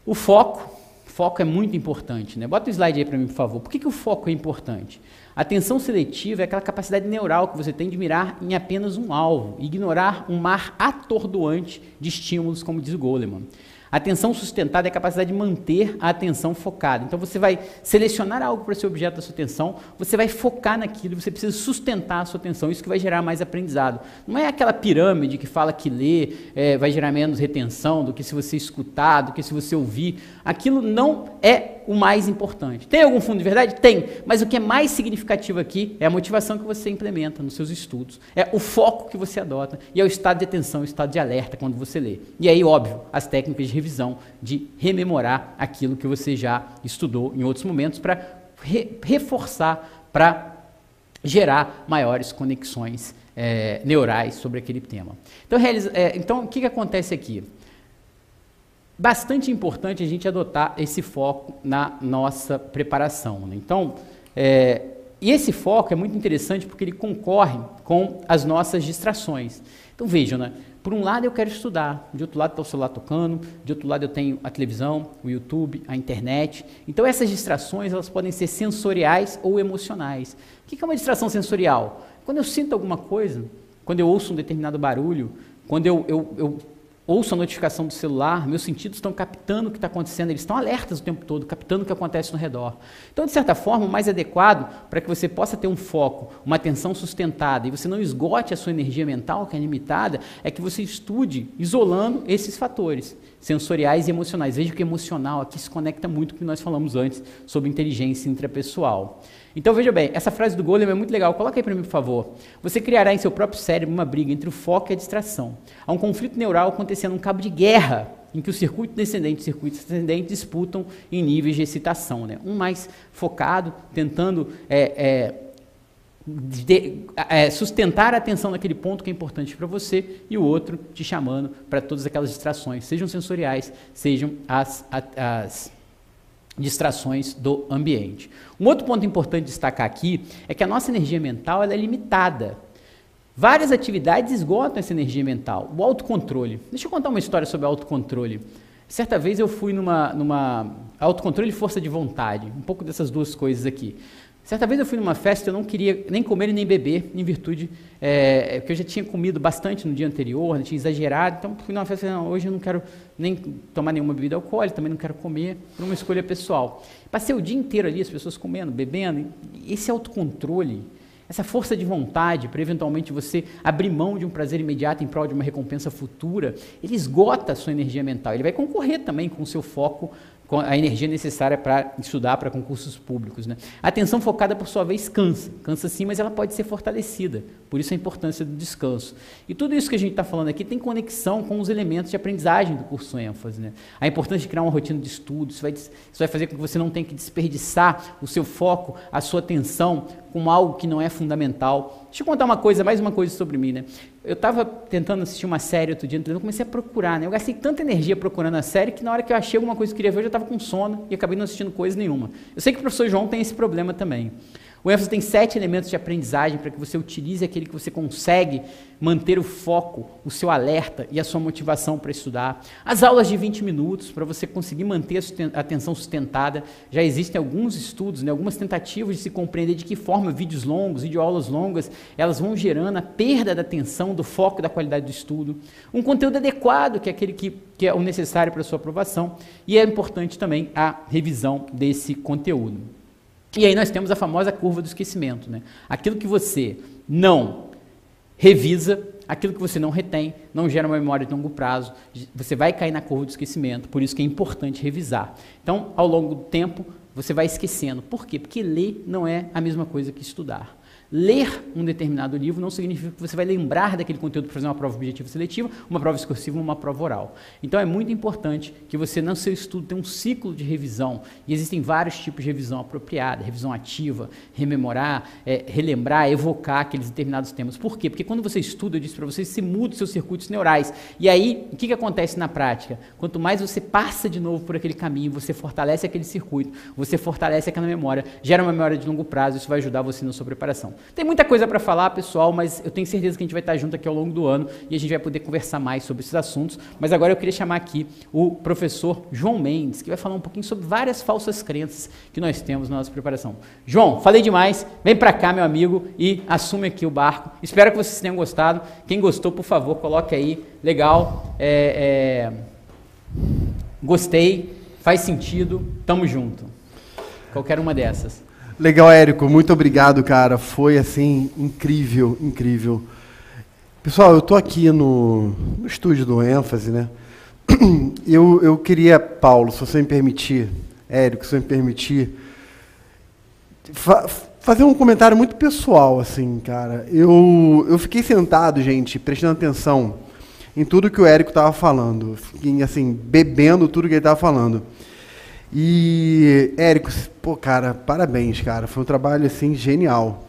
o foco. Foco é muito importante, né? Bota o slide aí para mim, por favor. Por que, que o foco é importante? A atenção seletiva é aquela capacidade neural que você tem de mirar em apenas um alvo, ignorar um mar atordoante de estímulos, como diz Goleman. Atenção sustentada é a capacidade de manter a atenção focada. Então você vai selecionar algo para ser objeto da sua atenção, você vai focar naquilo, você precisa sustentar a sua atenção, isso que vai gerar mais aprendizado. Não é aquela pirâmide que fala que ler é, vai gerar menos retenção do que se você escutar, do que se você ouvir. Aquilo não é o mais importante. Tem algum fundo de verdade? Tem. Mas o que é mais significativo aqui é a motivação que você implementa nos seus estudos, é o foco que você adota e é o estado de atenção, o estado de alerta quando você lê. E aí, óbvio, as técnicas de revisão, de rememorar aquilo que você já estudou em outros momentos para re reforçar, para gerar maiores conexões é, neurais sobre aquele tema. Então, é, então o que, que acontece aqui? Bastante importante a gente adotar esse foco na nossa preparação. Né? Então, é, e esse foco é muito interessante porque ele concorre com as nossas distrações. Então vejam, né? Por um lado eu quero estudar, de outro lado está o celular tocando, de outro lado eu tenho a televisão, o YouTube, a internet. Então essas distrações elas podem ser sensoriais ou emocionais. O que é uma distração sensorial? Quando eu sinto alguma coisa, quando eu ouço um determinado barulho, quando eu, eu, eu ouço a notificação do celular, meus sentidos estão captando o que está acontecendo, eles estão alertas o tempo todo, captando o que acontece no redor. Então, de certa forma, o mais adequado para que você possa ter um foco, uma atenção sustentada e você não esgote a sua energia mental, que é limitada, é que você estude isolando esses fatores sensoriais e emocionais. Veja que emocional aqui se conecta muito com o que nós falamos antes sobre inteligência intrapessoal. Então veja bem, essa frase do Golem é muito legal. Coloca aí para mim, por favor. Você criará em seu próprio cérebro uma briga entre o foco e a distração. Há um conflito neural acontecendo, um cabo de guerra em que o circuito descendente e o circuito ascendente disputam em níveis de excitação. Né? Um mais focado, tentando é, é, de, é, sustentar a atenção naquele ponto que é importante para você, e o outro te chamando para todas aquelas distrações, sejam sensoriais, sejam as, as distrações do ambiente. Um outro ponto importante de destacar aqui é que a nossa energia mental é limitada. Várias atividades esgotam essa energia mental. O autocontrole. Deixa eu contar uma história sobre autocontrole. Certa vez eu fui numa, numa autocontrole e força de vontade, um pouco dessas duas coisas aqui. Certa vez eu fui numa festa, eu não queria nem comer nem beber, em virtude, é, porque eu já tinha comido bastante no dia anterior, tinha exagerado, então fui numa festa, não, hoje eu não quero nem tomar nenhuma bebida alcoólica, também não quero comer, por uma escolha pessoal. Passei o dia inteiro ali, as pessoas comendo, bebendo, esse autocontrole, essa força de vontade para eventualmente você abrir mão de um prazer imediato em prol de uma recompensa futura, ele esgota a sua energia mental, ele vai concorrer também com o seu foco a energia necessária para estudar para concursos públicos. Né? A atenção focada, por sua vez, cansa. Cansa sim, mas ela pode ser fortalecida. Por isso a importância do descanso. E tudo isso que a gente está falando aqui tem conexão com os elementos de aprendizagem do curso ênfase. Né? A importância de criar uma rotina de estudo, isso vai, isso vai fazer com que você não tenha que desperdiçar o seu foco, a sua atenção com algo que não é fundamental. Deixa eu contar uma coisa, mais uma coisa sobre mim. Né? Eu estava tentando assistir uma série outro dia, eu comecei a procurar, né? Eu gastei tanta energia procurando a série que na hora que eu achei alguma coisa que eu queria ver, eu já estava com sono e acabei não assistindo coisa nenhuma. Eu sei que o professor João tem esse problema também. O ênfase tem sete elementos de aprendizagem para que você utilize aquele que você consegue manter o foco, o seu alerta e a sua motivação para estudar. As aulas de 20 minutos, para você conseguir manter a atenção sustentada. Já existem alguns estudos, né, algumas tentativas de se compreender de que forma vídeos longos, videoaulas longas, elas vão gerando a perda da atenção, do foco da qualidade do estudo. Um conteúdo adequado, que é aquele que, que é o necessário para a sua aprovação. E é importante também a revisão desse conteúdo. E aí nós temos a famosa curva do esquecimento. Né? Aquilo que você não revisa, aquilo que você não retém, não gera uma memória de longo prazo, você vai cair na curva do esquecimento, por isso que é importante revisar. Então, ao longo do tempo, você vai esquecendo. Por quê? Porque ler não é a mesma coisa que estudar. Ler um determinado livro não significa que você vai lembrar daquele conteúdo para fazer uma prova objetiva seletiva, uma prova discursiva, uma prova oral. Então é muito importante que você, no seu estudo, tenha um ciclo de revisão. E existem vários tipos de revisão apropriada, revisão ativa, rememorar, é, relembrar, evocar aqueles determinados temas. Por quê? Porque quando você estuda, eu disse para você, você muda os seus circuitos neurais. E aí, o que, que acontece na prática? Quanto mais você passa de novo por aquele caminho, você fortalece aquele circuito, você fortalece aquela memória, gera uma memória de longo prazo, isso vai ajudar você na sua preparação. Tem muita coisa para falar, pessoal, mas eu tenho certeza que a gente vai estar junto aqui ao longo do ano e a gente vai poder conversar mais sobre esses assuntos. Mas agora eu queria chamar aqui o professor João Mendes, que vai falar um pouquinho sobre várias falsas crenças que nós temos na nossa preparação. João, falei demais, vem para cá, meu amigo, e assume aqui o barco. Espero que vocês tenham gostado. Quem gostou, por favor, coloque aí. Legal. É, é... Gostei, faz sentido, tamo junto. Qualquer uma dessas. Legal, Érico, muito obrigado, cara. Foi assim incrível, incrível. Pessoal, eu estou aqui no, no, estúdio do ênfase, né? (clears throat) Eu, eu queria, Paulo, se você me permitir, Érico, se você me permitir, fa fazer um comentário muito pessoal, assim, cara. Eu, eu fiquei sentado, gente, prestando atenção em tudo que o Érico estava falando, fiquei, assim, bebendo tudo que ele estava falando. E, Érico, pô, cara, parabéns, cara. Foi um trabalho, assim, genial.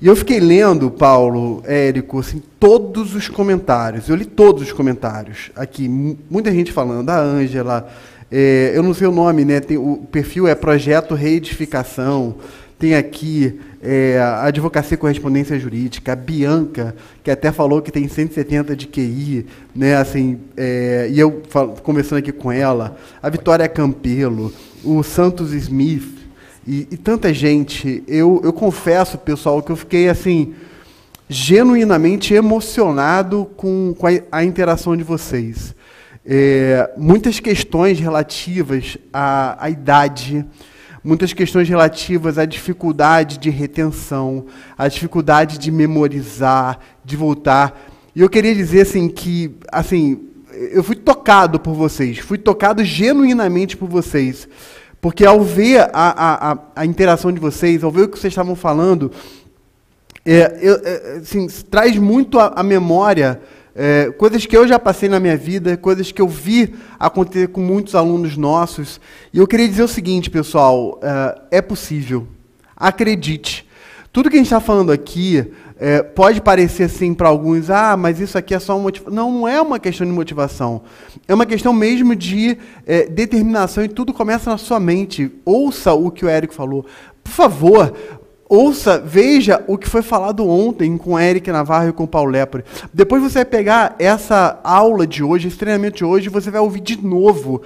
E eu fiquei lendo, Paulo, Érico, assim, todos os comentários. Eu li todos os comentários aqui. Muita gente falando, a Ângela, é, eu não sei o nome, né? Tem, o perfil é Projeto Reedificação. Tem aqui é, a Advocacia Correspondência Jurídica, a Bianca, que até falou que tem 170 de QI, né, assim, é, e eu falo, conversando aqui com ela, a Vitória Campelo, o Santos Smith, e, e tanta gente. Eu, eu confesso, pessoal, que eu fiquei assim. genuinamente emocionado com, com a, a interação de vocês. É, muitas questões relativas à, à idade, muitas questões relativas à dificuldade de retenção, à dificuldade de memorizar, de voltar. E eu queria dizer assim que assim, eu fui tocado por vocês, fui tocado genuinamente por vocês. Porque ao ver a, a, a interação de vocês, ao ver o que vocês estavam falando, é, eu, é, assim, traz muito à memória é, coisas que eu já passei na minha vida, coisas que eu vi acontecer com muitos alunos nossos. E eu queria dizer o seguinte, pessoal: é, é possível. Acredite. Tudo que a gente está falando aqui é, pode parecer assim para alguns, ah, mas isso aqui é só uma motivação. Não, não é uma questão de motivação. É uma questão mesmo de é, determinação e tudo começa na sua mente. Ouça o que o Érico falou. Por favor, ouça, veja o que foi falado ontem com Eric Navarro e com Paulo Lepre. Depois você vai pegar essa aula de hoje, esse treinamento de hoje, e você vai ouvir de novo.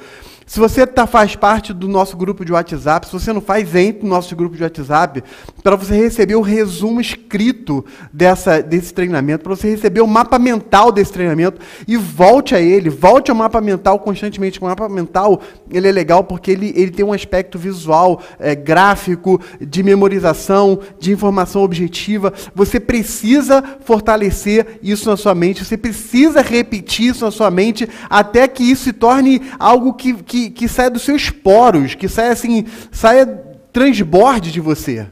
Se você tá, faz parte do nosso grupo de WhatsApp, se você não faz, entre no nosso grupo de WhatsApp para você receber o resumo escrito dessa, desse treinamento, para você receber o mapa mental desse treinamento e volte a ele, volte ao mapa mental constantemente. O mapa mental ele é legal porque ele, ele tem um aspecto visual, é, gráfico, de memorização, de informação objetiva. Você precisa fortalecer isso na sua mente, você precisa repetir isso na sua mente até que isso se torne algo que, que que, que saia dos seus poros, que saia assim, saia transborde de você.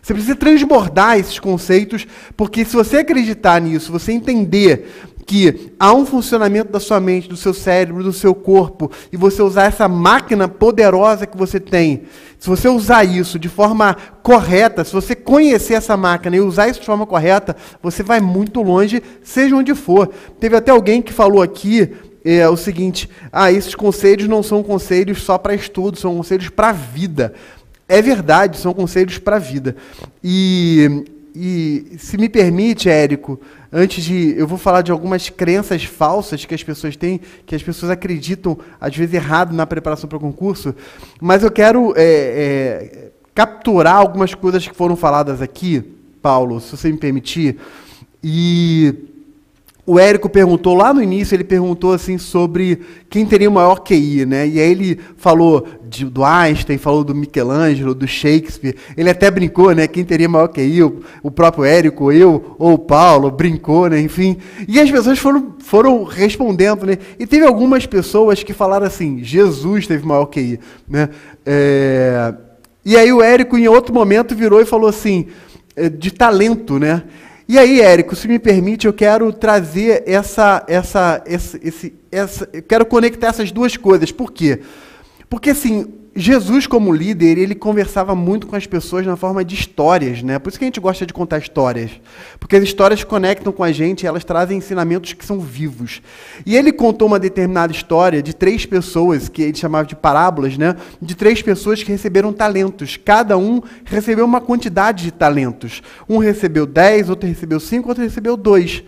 Você precisa transbordar esses conceitos, porque se você acreditar nisso, você entender que há um funcionamento da sua mente, do seu cérebro, do seu corpo, e você usar essa máquina poderosa que você tem, se você usar isso de forma correta, se você conhecer essa máquina e usar isso de forma correta, você vai muito longe, seja onde for. Teve até alguém que falou aqui é o seguinte: ah, esses conselhos não são conselhos só para estudo, são conselhos para a vida. É verdade, são conselhos para a vida. E, e se me permite, Érico, antes de. Eu vou falar de algumas crenças falsas que as pessoas têm, que as pessoas acreditam, às vezes, errado na preparação para o concurso, mas eu quero é, é, capturar algumas coisas que foram faladas aqui, Paulo, se você me permitir. E o Érico perguntou lá no início, ele perguntou assim sobre quem teria o maior QI, né? E aí ele falou de, do Einstein, falou do Michelangelo, do Shakespeare. Ele até brincou, né? Quem teria o maior QI, o, o próprio Érico, eu ou o Paulo, brincou, né? Enfim. E as pessoas foram, foram respondendo, né? E teve algumas pessoas que falaram assim: Jesus teve maior QI, né? É... E aí o Érico, em outro momento, virou e falou assim: é, de talento, né? E aí, Érico, se me permite, eu quero trazer essa, essa, essa, esse, essa, eu quero conectar essas duas coisas. Por quê? Porque assim, Jesus, como líder, ele conversava muito com as pessoas na forma de histórias, né? Por isso que a gente gosta de contar histórias. Porque as histórias conectam com a gente, elas trazem ensinamentos que são vivos. E ele contou uma determinada história de três pessoas, que ele chamava de parábolas, né? De três pessoas que receberam talentos. Cada um recebeu uma quantidade de talentos. Um recebeu dez, outro recebeu cinco, outro recebeu dois.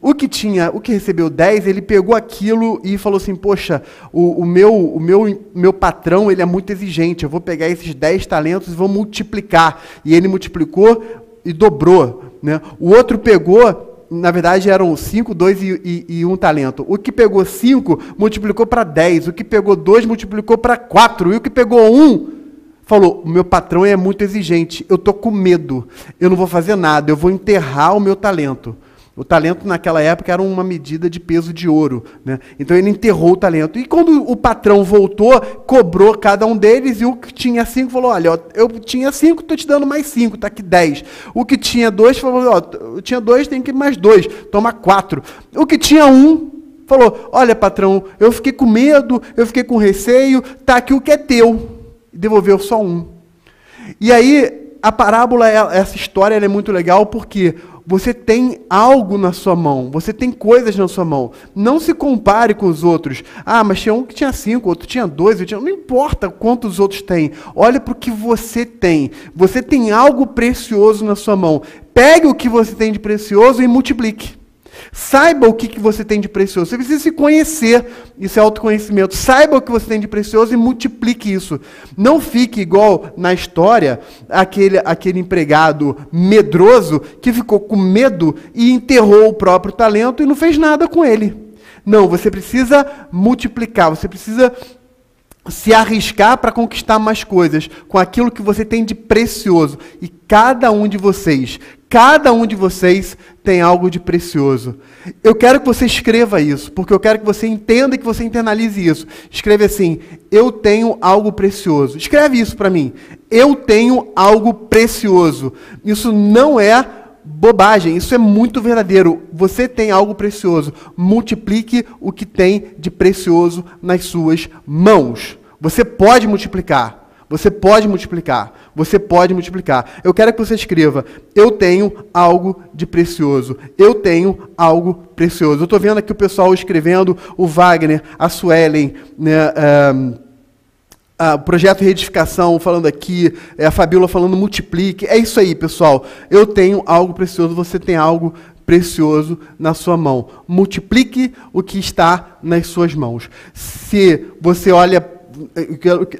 O que tinha, o que recebeu dez, ele pegou aquilo e falou assim: Poxa, o, o meu, o meu, meu patrão, ele é muito muito exigente. Eu vou pegar esses 10 talentos e vou multiplicar. E ele multiplicou e dobrou. Né? O outro pegou, na verdade eram 5, 2 e, e, e, um talento. O que pegou 5 multiplicou para 10. O que pegou 2 multiplicou para 4. E o que pegou 1 um, falou: o meu patrão é muito exigente. Eu estou com medo. Eu não vou fazer nada. Eu vou enterrar o meu talento. O talento naquela época era uma medida de peso de ouro. Né? Então ele enterrou o talento. E quando o patrão voltou, cobrou cada um deles, e o que tinha cinco falou: Olha, eu tinha cinco, estou te dando mais cinco, está aqui dez. O que tinha dois falou: Ó, eu tinha dois, tem que mais dois, toma quatro. O que tinha um falou: Olha, patrão, eu fiquei com medo, eu fiquei com receio, tá aqui o que é teu. Devolveu só um. E aí, a parábola, essa história é muito legal porque você tem algo na sua mão, você tem coisas na sua mão. Não se compare com os outros. Ah, mas tinha um que tinha cinco, outro tinha dois, tinha... não importa quantos outros têm. Olha para o que você tem. Você tem algo precioso na sua mão. Pegue o que você tem de precioso e multiplique. Saiba o que, que você tem de precioso. Você precisa se conhecer. Isso é autoconhecimento. Saiba o que você tem de precioso e multiplique isso. Não fique igual na história aquele, aquele empregado medroso que ficou com medo e enterrou o próprio talento e não fez nada com ele. Não, você precisa multiplicar, você precisa se arriscar para conquistar mais coisas com aquilo que você tem de precioso. E cada um de vocês, cada um de vocês tem algo de precioso. Eu quero que você escreva isso, porque eu quero que você entenda e que você internalize isso. Escreve assim: Eu tenho algo precioso. Escreve isso para mim. Eu tenho algo precioso. Isso não é bobagem, isso é muito verdadeiro. Você tem algo precioso. Multiplique o que tem de precioso nas suas mãos. Você pode multiplicar. Você pode multiplicar. Você pode multiplicar. Eu quero que você escreva: Eu tenho algo de precioso. Eu tenho algo precioso. Eu estou vendo aqui o pessoal escrevendo, o Wagner, a Suelen, né, um, o projeto Reedificação falando aqui, é, a Fabíola falando multiplique. É isso aí, pessoal. Eu tenho algo precioso, você tem algo precioso na sua mão. Multiplique o que está nas suas mãos. Se você olha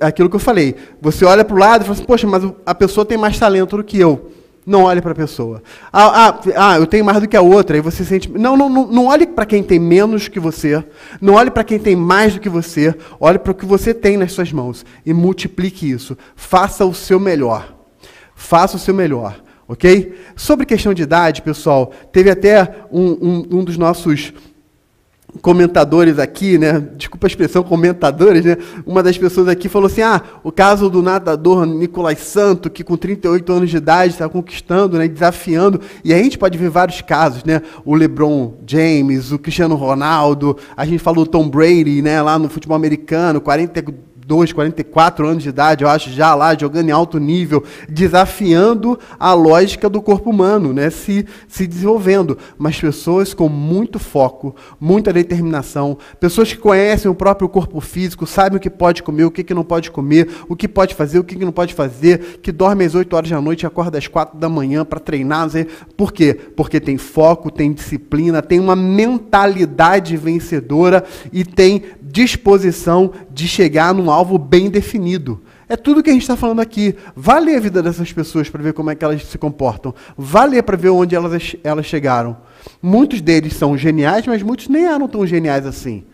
aquilo que eu falei, você olha para o lado e fala assim, poxa, mas a pessoa tem mais talento do que eu. Não olhe para a pessoa. Ah, ah, ah, eu tenho mais do que a outra. Aí você sente. Não, não, não, não olhe para quem tem menos que você. Não olhe para quem tem mais do que você. Olhe para o que você tem nas suas mãos e multiplique isso. Faça o seu melhor. Faça o seu melhor. Ok? Sobre questão de idade, pessoal, teve até um, um, um dos nossos comentadores aqui, né? Desculpa a expressão comentadores, né? Uma das pessoas aqui falou assim: "Ah, o caso do nadador Nicolás Santo, que com 38 anos de idade está conquistando, né, desafiando". E a gente pode ver vários casos, né? O LeBron James, o Cristiano Ronaldo, a gente falou Tom Brady, né, lá no futebol americano, 40 42, 44 anos de idade, eu acho, já lá jogando em alto nível, desafiando a lógica do corpo humano, né? se, se desenvolvendo. Mas pessoas com muito foco, muita determinação, pessoas que conhecem o próprio corpo físico, sabem o que pode comer, o que, que não pode comer, o que pode fazer, o que, que não pode fazer, que dorme às 8 horas da noite e acorda às 4 da manhã para treinar. Por quê? Porque tem foco, tem disciplina, tem uma mentalidade vencedora e tem disposição de chegar num alvo bem definido. É tudo que a gente está falando aqui. Vá ler a vida dessas pessoas para ver como é que elas se comportam. Vá ler para ver onde elas, elas chegaram. Muitos deles são geniais, mas muitos nem eram tão geniais assim.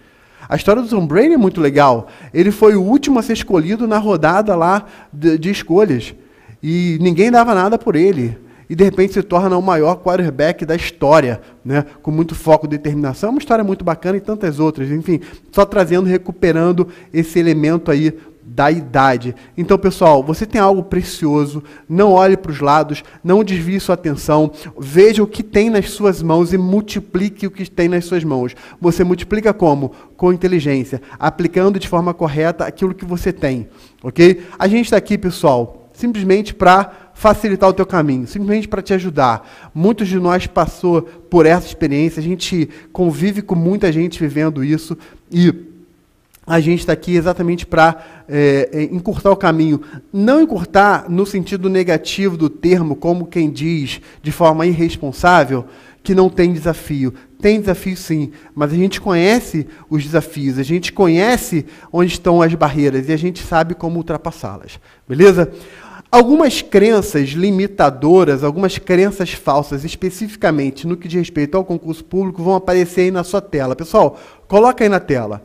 A história do Tom Brady é muito legal. Ele foi o último a ser escolhido na rodada lá de, de escolhas. E ninguém dava nada por ele e de repente se torna o maior quarterback da história, né? com muito foco e determinação. É uma história muito bacana e tantas outras. Enfim, só trazendo, recuperando esse elemento aí da idade. Então, pessoal, você tem algo precioso, não olhe para os lados, não desvie sua atenção, veja o que tem nas suas mãos e multiplique o que tem nas suas mãos. Você multiplica como? Com inteligência, aplicando de forma correta aquilo que você tem, ok? A gente está aqui, pessoal, simplesmente para facilitar o teu caminho, simplesmente para te ajudar. Muitos de nós passou por essa experiência, a gente convive com muita gente vivendo isso e a gente está aqui exatamente para é, é, encurtar o caminho. Não encurtar no sentido negativo do termo, como quem diz de forma irresponsável, que não tem desafio. Tem desafio sim, mas a gente conhece os desafios, a gente conhece onde estão as barreiras e a gente sabe como ultrapassá-las. Beleza? Algumas crenças limitadoras, algumas crenças falsas, especificamente no que diz respeito ao concurso público, vão aparecer aí na sua tela. Pessoal, coloca aí na tela.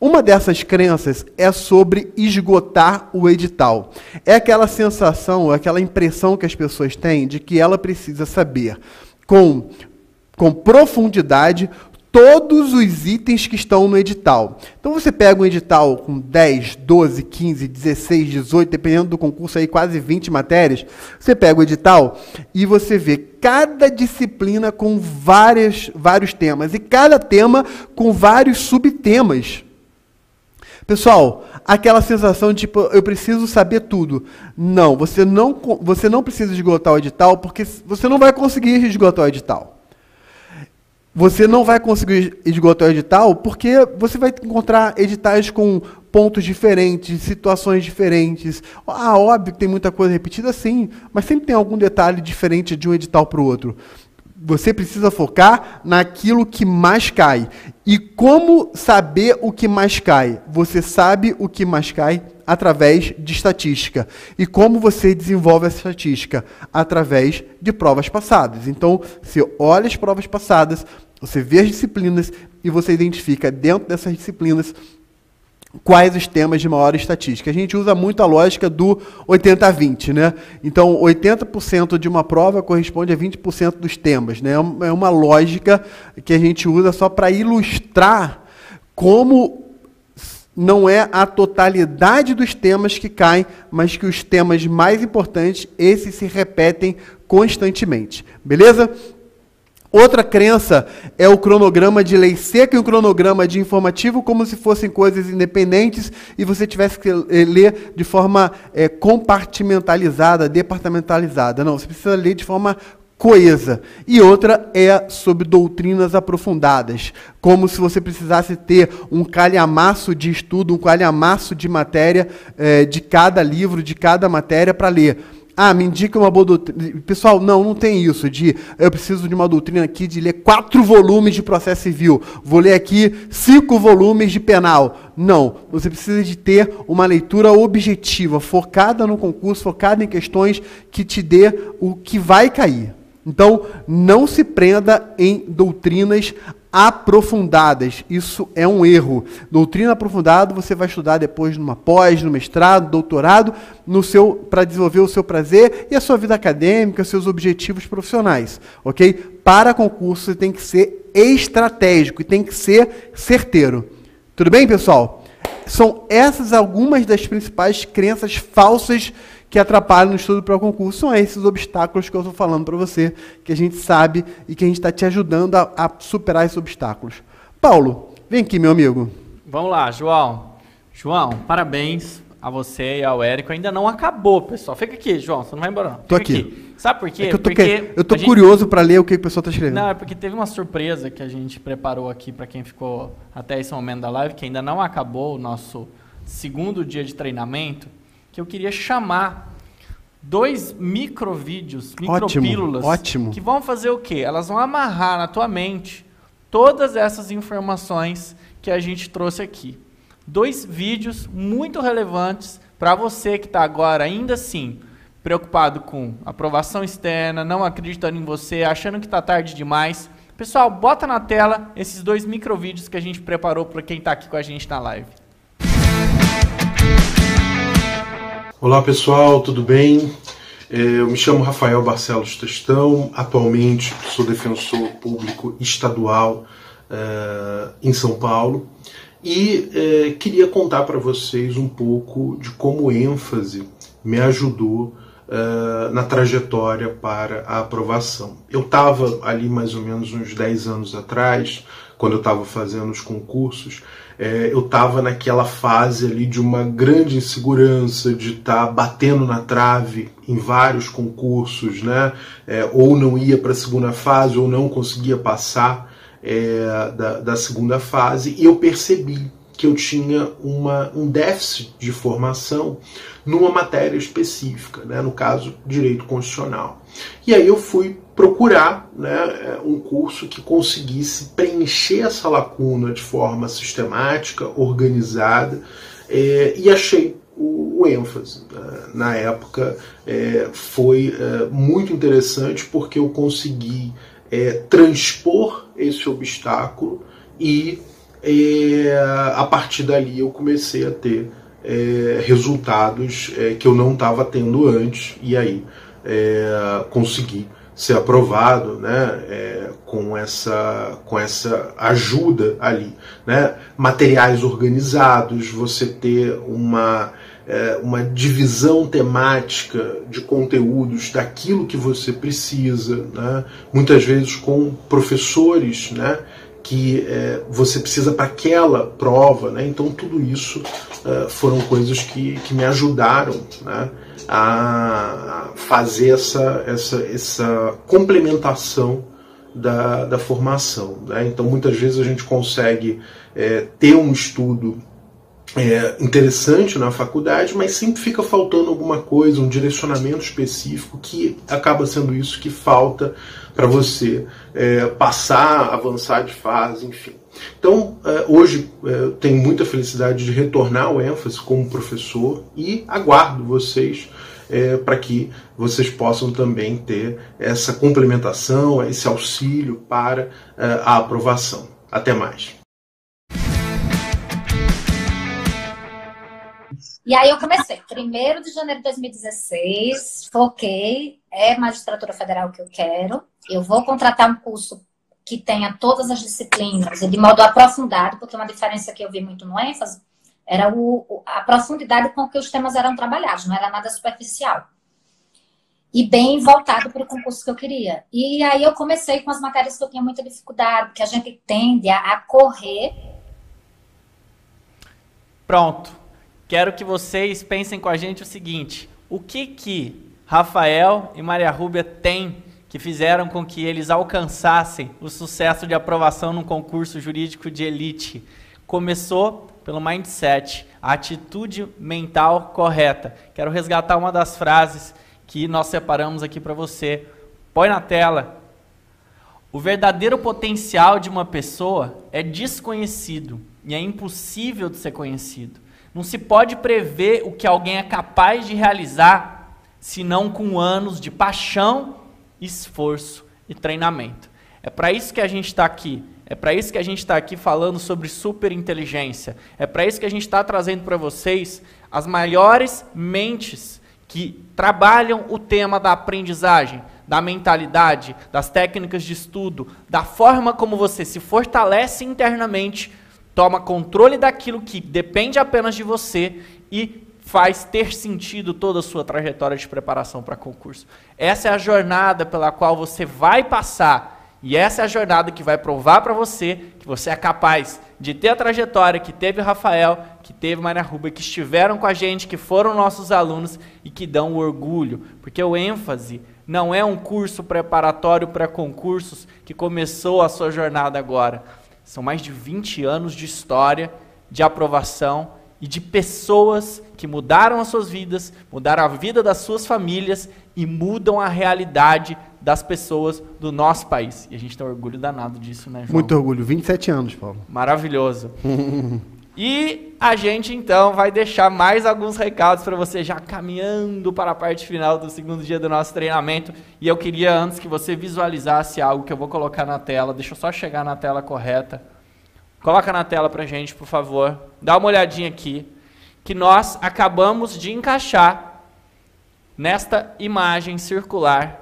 Uma dessas crenças é sobre esgotar o edital. É aquela sensação, aquela impressão que as pessoas têm de que ela precisa saber com, com profundidade todos os itens que estão no edital. Então você pega um edital com 10, 12, 15, 16, 18, dependendo do concurso aí, quase 20 matérias. Você pega o edital e você vê cada disciplina com várias, vários temas e cada tema com vários subtemas. Pessoal, aquela sensação de tipo, eu preciso saber tudo. Não, você não, você não precisa esgotar o edital porque você não vai conseguir esgotar o edital você não vai conseguir esgotar o edital porque você vai encontrar editais com pontos diferentes, situações diferentes. Ah, óbvio que tem muita coisa repetida, sim, mas sempre tem algum detalhe diferente de um edital para o outro. Você precisa focar naquilo que mais cai. E como saber o que mais cai? Você sabe o que mais cai através de estatística. E como você desenvolve essa estatística? Através de provas passadas. Então, você olha as provas passadas, você vê as disciplinas e você identifica dentro dessas disciplinas quais os temas de maior estatística. A gente usa muito a lógica do 80-20, né? Então, 80% de uma prova corresponde a 20% dos temas, né? É uma lógica que a gente usa só para ilustrar como não é a totalidade dos temas que caem, mas que os temas mais importantes, esses se repetem constantemente. Beleza? Outra crença é o cronograma de lei seca e o cronograma de informativo, como se fossem coisas independentes e você tivesse que ler de forma é, compartimentalizada, departamentalizada. Não, você precisa ler de forma coesa. E outra é sobre doutrinas aprofundadas, como se você precisasse ter um calhamaço de estudo, um calhamaço de matéria é, de cada livro, de cada matéria para ler. Ah, me indica uma boa doutrina. Pessoal, não, não tem isso de eu preciso de uma doutrina aqui de ler quatro volumes de processo civil. Vou ler aqui cinco volumes de penal. Não. Você precisa de ter uma leitura objetiva, focada no concurso, focada em questões que te dê o que vai cair. Então, não se prenda em doutrinas aprofundadas. Isso é um erro. Doutrina aprofundada você vai estudar depois numa pós, no mestrado, doutorado, no seu para desenvolver o seu prazer e a sua vida acadêmica, seus objetivos profissionais, OK? Para concurso você tem que ser estratégico e tem que ser certeiro. Tudo bem, pessoal? São essas algumas das principais crenças falsas que atrapalham no estudo para o concurso. São esses obstáculos que eu estou falando para você, que a gente sabe e que a gente está te ajudando a, a, superar esses obstáculos. Paulo, vem aqui, meu amigo. Vamos lá, João. João, parabéns a você e ao Érico. Ainda não acabou, pessoal. Fica aqui, João, você não vai embora não. Tô aqui. aqui. Sabe por quê? É eu tô, porque eu tô curioso gente... para ler o que o pessoal está escrevendo. Não, é porque teve uma surpresa que a gente preparou aqui para quem ficou até esse momento da live, que ainda não acabou o nosso segundo dia de treinamento que eu queria chamar dois microvídeos, micropílulas, ótimo, ótimo. que vão fazer o quê? Elas vão amarrar na tua mente todas essas informações que a gente trouxe aqui. Dois vídeos muito relevantes para você que está agora ainda assim preocupado com aprovação externa, não acreditando em você, achando que está tarde demais. Pessoal, bota na tela esses dois microvídeos que a gente preparou para quem está aqui com a gente na live. Olá pessoal, tudo bem? É, eu me chamo Rafael Barcelos Testão, atualmente sou defensor público estadual é, em São Paulo e é, queria contar para vocês um pouco de como ênfase me ajudou na trajetória para a aprovação. Eu estava ali mais ou menos uns 10 anos atrás, quando eu estava fazendo os concursos, é, eu estava naquela fase ali de uma grande insegurança, de estar tá batendo na trave em vários concursos, né? É, ou não ia para a segunda fase, ou não conseguia passar é, da, da segunda fase, e eu percebi que eu tinha uma, um déficit de formação numa matéria específica, né, no caso, direito constitucional. E aí eu fui procurar né, um curso que conseguisse preencher essa lacuna de forma sistemática, organizada, é, e achei o, o ênfase. Né. Na época é, foi é, muito interessante porque eu consegui é, transpor esse obstáculo e é, a partir dali eu comecei a ter é, resultados é, que eu não estava tendo antes, e aí é, consegui ser aprovado né, é, com, essa, com essa ajuda ali. Né? Materiais organizados, você ter uma, é, uma divisão temática de conteúdos daquilo que você precisa, né? muitas vezes com professores né, que é, você precisa para aquela prova, né? Então tudo isso é, foram coisas que, que me ajudaram né? a fazer essa, essa, essa complementação da, da formação. Né? Então muitas vezes a gente consegue é, ter um estudo é, interessante na faculdade, mas sempre fica faltando alguma coisa, um direcionamento específico que acaba sendo isso que falta para você é, passar, avançar de fase, enfim. Então, é, hoje é, tenho muita felicidade de retornar ao ênfase como professor e aguardo vocês é, para que vocês possam também ter essa complementação, esse auxílio para é, a aprovação. Até mais. E aí eu comecei, 1 de janeiro de 2016, foquei, é magistratura federal que eu quero. Eu vou contratar um curso que tenha todas as disciplinas de modo aprofundado, porque uma diferença que eu vi muito no ênfase era o, a profundidade com que os temas eram trabalhados, não era nada superficial. E bem voltado para o concurso que eu queria. E aí eu comecei com as matérias que eu tinha muita dificuldade, que a gente tende a, a correr. Pronto. Quero que vocês pensem com a gente o seguinte: o que que Rafael e Maria Rúbia têm que fizeram com que eles alcançassem o sucesso de aprovação num concurso jurídico de elite? Começou pelo mindset, a atitude mental correta. Quero resgatar uma das frases que nós separamos aqui para você. Põe na tela. O verdadeiro potencial de uma pessoa é desconhecido e é impossível de ser conhecido. Não se pode prever o que alguém é capaz de realizar senão com anos de paixão, esforço e treinamento. É para isso que a gente está aqui. É para isso que a gente está aqui falando sobre superinteligência. É para isso que a gente está trazendo para vocês as maiores mentes que trabalham o tema da aprendizagem, da mentalidade, das técnicas de estudo, da forma como você se fortalece internamente, toma controle daquilo que depende apenas de você e faz ter sentido toda a sua trajetória de preparação para concurso. Essa é a jornada pela qual você vai passar e essa é a jornada que vai provar para você que você é capaz de ter a trajetória que teve Rafael, que teve Maria Ruba, que estiveram com a gente, que foram nossos alunos e que dão orgulho. Porque o ênfase não é um curso preparatório para concursos que começou a sua jornada agora. São mais de 20 anos de história, de aprovação e de pessoas que mudaram as suas vidas, mudaram a vida das suas famílias e mudam a realidade das pessoas do nosso país. E a gente tem orgulho danado disso, né, João? Muito orgulho. 27 anos, Paulo. Maravilhoso. (laughs) e a gente, então, vai deixar mais alguns recados para você já caminhando para a parte final do segundo dia do nosso treinamento. E eu queria, antes que você visualizasse algo que eu vou colocar na tela, deixa eu só chegar na tela correta. Coloca na tela para gente, por favor. Dá uma olhadinha aqui. Que nós acabamos de encaixar nesta imagem circular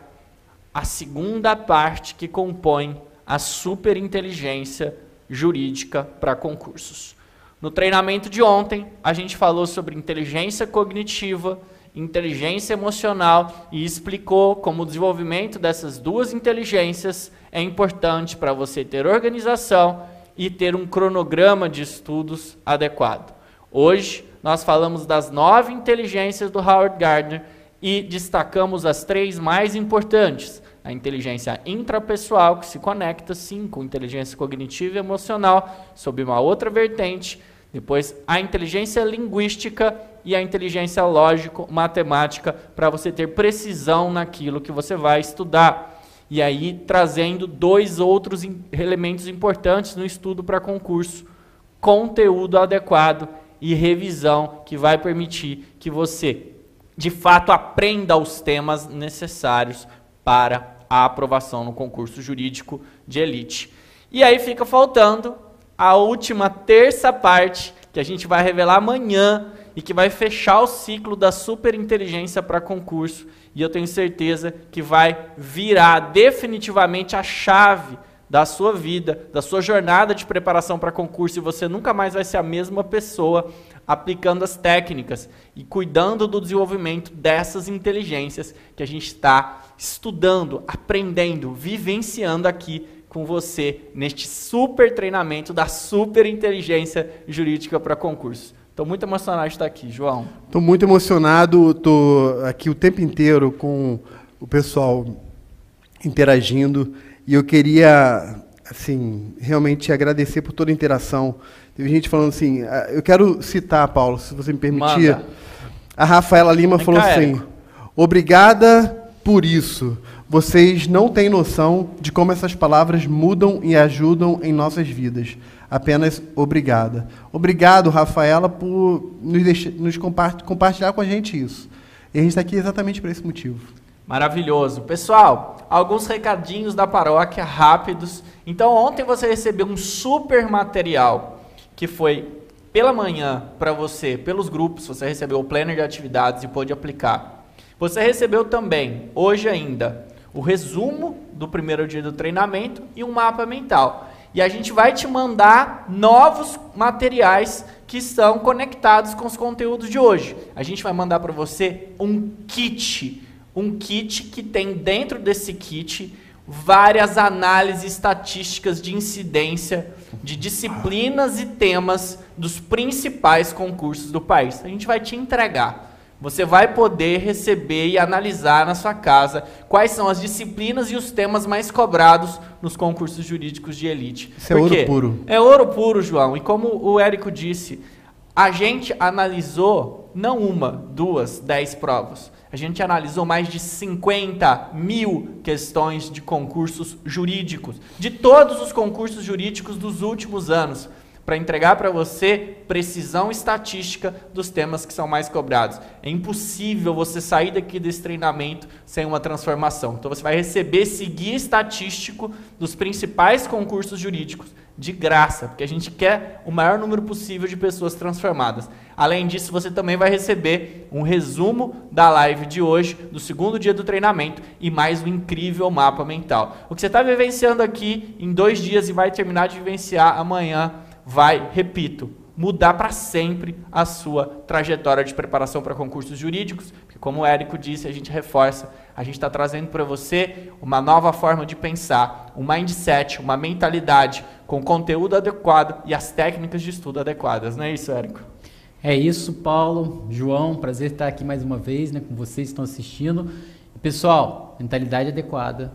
a segunda parte que compõe a superinteligência jurídica para concursos. No treinamento de ontem, a gente falou sobre inteligência cognitiva, inteligência emocional e explicou como o desenvolvimento dessas duas inteligências é importante para você ter organização e ter um cronograma de estudos adequado. Hoje, nós falamos das nove inteligências do Howard Gardner e destacamos as três mais importantes: a inteligência intrapessoal, que se conecta sim com inteligência cognitiva e emocional, sob uma outra vertente. Depois, a inteligência linguística e a inteligência lógico-matemática, para você ter precisão naquilo que você vai estudar. E aí, trazendo dois outros elementos importantes no estudo para concurso: conteúdo adequado e revisão, que vai permitir que você de fato aprenda os temas necessários para a aprovação no concurso jurídico de elite. E aí fica faltando a última terça parte que a gente vai revelar amanhã e que vai fechar o ciclo da superinteligência para concurso. E eu tenho certeza que vai virar definitivamente a chave da sua vida, da sua jornada de preparação para concurso e você nunca mais vai ser a mesma pessoa aplicando as técnicas e cuidando do desenvolvimento dessas inteligências que a gente está estudando, aprendendo, vivenciando aqui com você neste super treinamento da super inteligência jurídica para concurso. Estou muito emocionado de estar aqui, João. Estou muito emocionado, estou aqui o tempo inteiro com o pessoal interagindo e eu queria assim realmente agradecer por toda a interação Teve gente falando assim, ah, eu quero citar, Paulo, se você me permitir. Manda. A Rafaela Lima Vem falou cá, assim: Érico. Obrigada por isso. Vocês não têm noção de como essas palavras mudam e ajudam em nossas vidas. Apenas obrigada. Obrigado, Rafaela, por nos, deixar, nos compart- compartilhar com a gente isso. E a gente está aqui exatamente por esse motivo. Maravilhoso. Pessoal, alguns recadinhos da paróquia rápidos. Então, ontem você recebeu um super material que foi pela manhã para você, pelos grupos, você recebeu o planner de atividades e pôde aplicar. Você recebeu também, hoje ainda, o resumo do primeiro dia do treinamento e um mapa mental. E a gente vai te mandar novos materiais que estão conectados com os conteúdos de hoje. A gente vai mandar para você um kit, um kit que tem dentro desse kit várias análises estatísticas de incidência de disciplinas e temas dos principais concursos do país. A gente vai te entregar. Você vai poder receber e analisar na sua casa quais são as disciplinas e os temas mais cobrados nos concursos jurídicos de elite. Isso é ouro puro. É ouro puro, João. E como o Érico disse, a gente analisou não uma, duas, dez provas. A gente analisou mais de 50 mil questões de concursos jurídicos, de todos os concursos jurídicos dos últimos anos, para entregar para você precisão estatística dos temas que são mais cobrados. É impossível você sair daqui desse treinamento sem uma transformação. Então você vai receber esse guia estatístico dos principais concursos jurídicos de graça, porque a gente quer o maior número possível de pessoas transformadas. Além disso, você também vai receber um resumo da live de hoje, do segundo dia do treinamento e mais um incrível mapa mental. O que você está vivenciando aqui em dois dias e vai terminar de vivenciar amanhã vai, repito, mudar para sempre a sua trajetória de preparação para concursos jurídicos, porque como o Érico disse, a gente reforça, a gente está trazendo para você uma nova forma de pensar, um mindset, uma mentalidade com conteúdo adequado e as técnicas de estudo adequadas, não é isso, Érico? É isso, Paulo, João, prazer estar aqui mais uma vez, né, com vocês que estão assistindo. Pessoal, mentalidade adequada,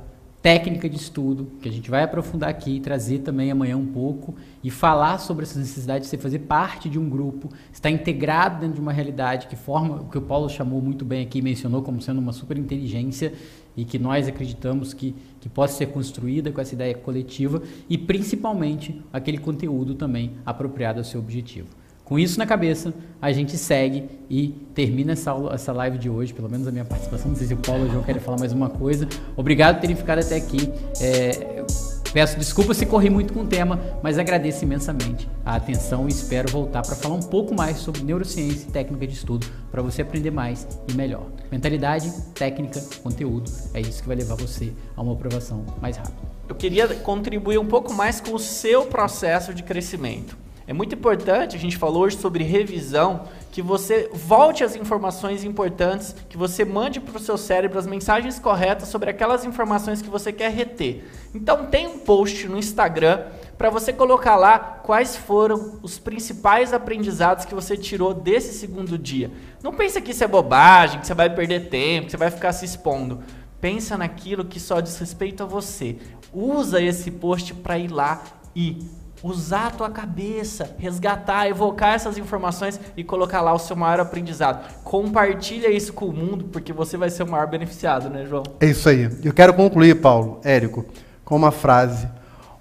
técnica de estudo, que a gente vai aprofundar aqui, trazer também amanhã um pouco e falar sobre essa necessidade de você fazer parte de um grupo, estar integrado dentro de uma realidade que forma o que o Paulo chamou muito bem aqui, mencionou como sendo uma super inteligência e que nós acreditamos que, que possa ser construída com essa ideia coletiva e principalmente aquele conteúdo também apropriado ao seu objetivo. Com isso na cabeça, a gente segue e termina essa, aula, essa live de hoje, pelo menos a minha participação. Não sei se o Paulo ou o João querem falar mais uma coisa. Obrigado por terem ficado até aqui. É, peço desculpa se corri muito com o tema, mas agradeço imensamente a atenção e espero voltar para falar um pouco mais sobre neurociência e técnica de estudo para você aprender mais e melhor. Mentalidade, técnica, conteúdo, é isso que vai levar você a uma aprovação mais rápida. Eu queria contribuir um pouco mais com o seu processo de crescimento. É muito importante, a gente falou hoje sobre revisão, que você volte as informações importantes, que você mande para o seu cérebro as mensagens corretas sobre aquelas informações que você quer reter. Então tem um post no Instagram para você colocar lá quais foram os principais aprendizados que você tirou desse segundo dia. Não pensa que isso é bobagem, que você vai perder tempo, que você vai ficar se expondo. Pensa naquilo que só diz respeito a você. Usa esse post para ir lá e usar a tua cabeça, resgatar, evocar essas informações e colocar lá o seu maior aprendizado. Compartilha isso com o mundo, porque você vai ser o maior beneficiado, né, João? É isso aí. Eu quero concluir, Paulo, Érico, com uma frase,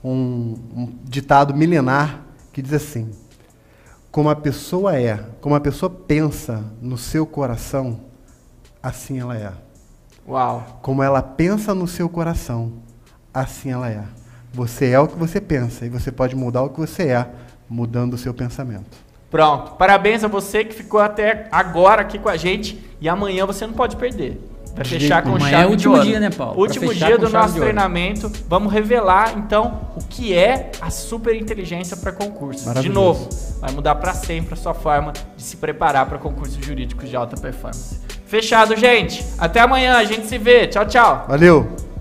um, um ditado milenar que diz assim: Como a pessoa é, como a pessoa pensa no seu coração, assim ela é. Uau. Como ela pensa no seu coração, assim ela é. Você é o que você pensa e você pode mudar o que você é, mudando o seu pensamento. Pronto. Parabéns a você que ficou até agora aqui com a gente e amanhã você não pode perder. Vai fechar com chave é o último de ouro. dia, né, Paulo? Último dia do nosso treinamento. Vamos revelar então o que é a super inteligência para concursos. De novo, vai mudar para sempre a sua forma de se preparar para concursos jurídicos de alta performance. Fechado, gente. Até amanhã, a gente se vê. Tchau, tchau. Valeu!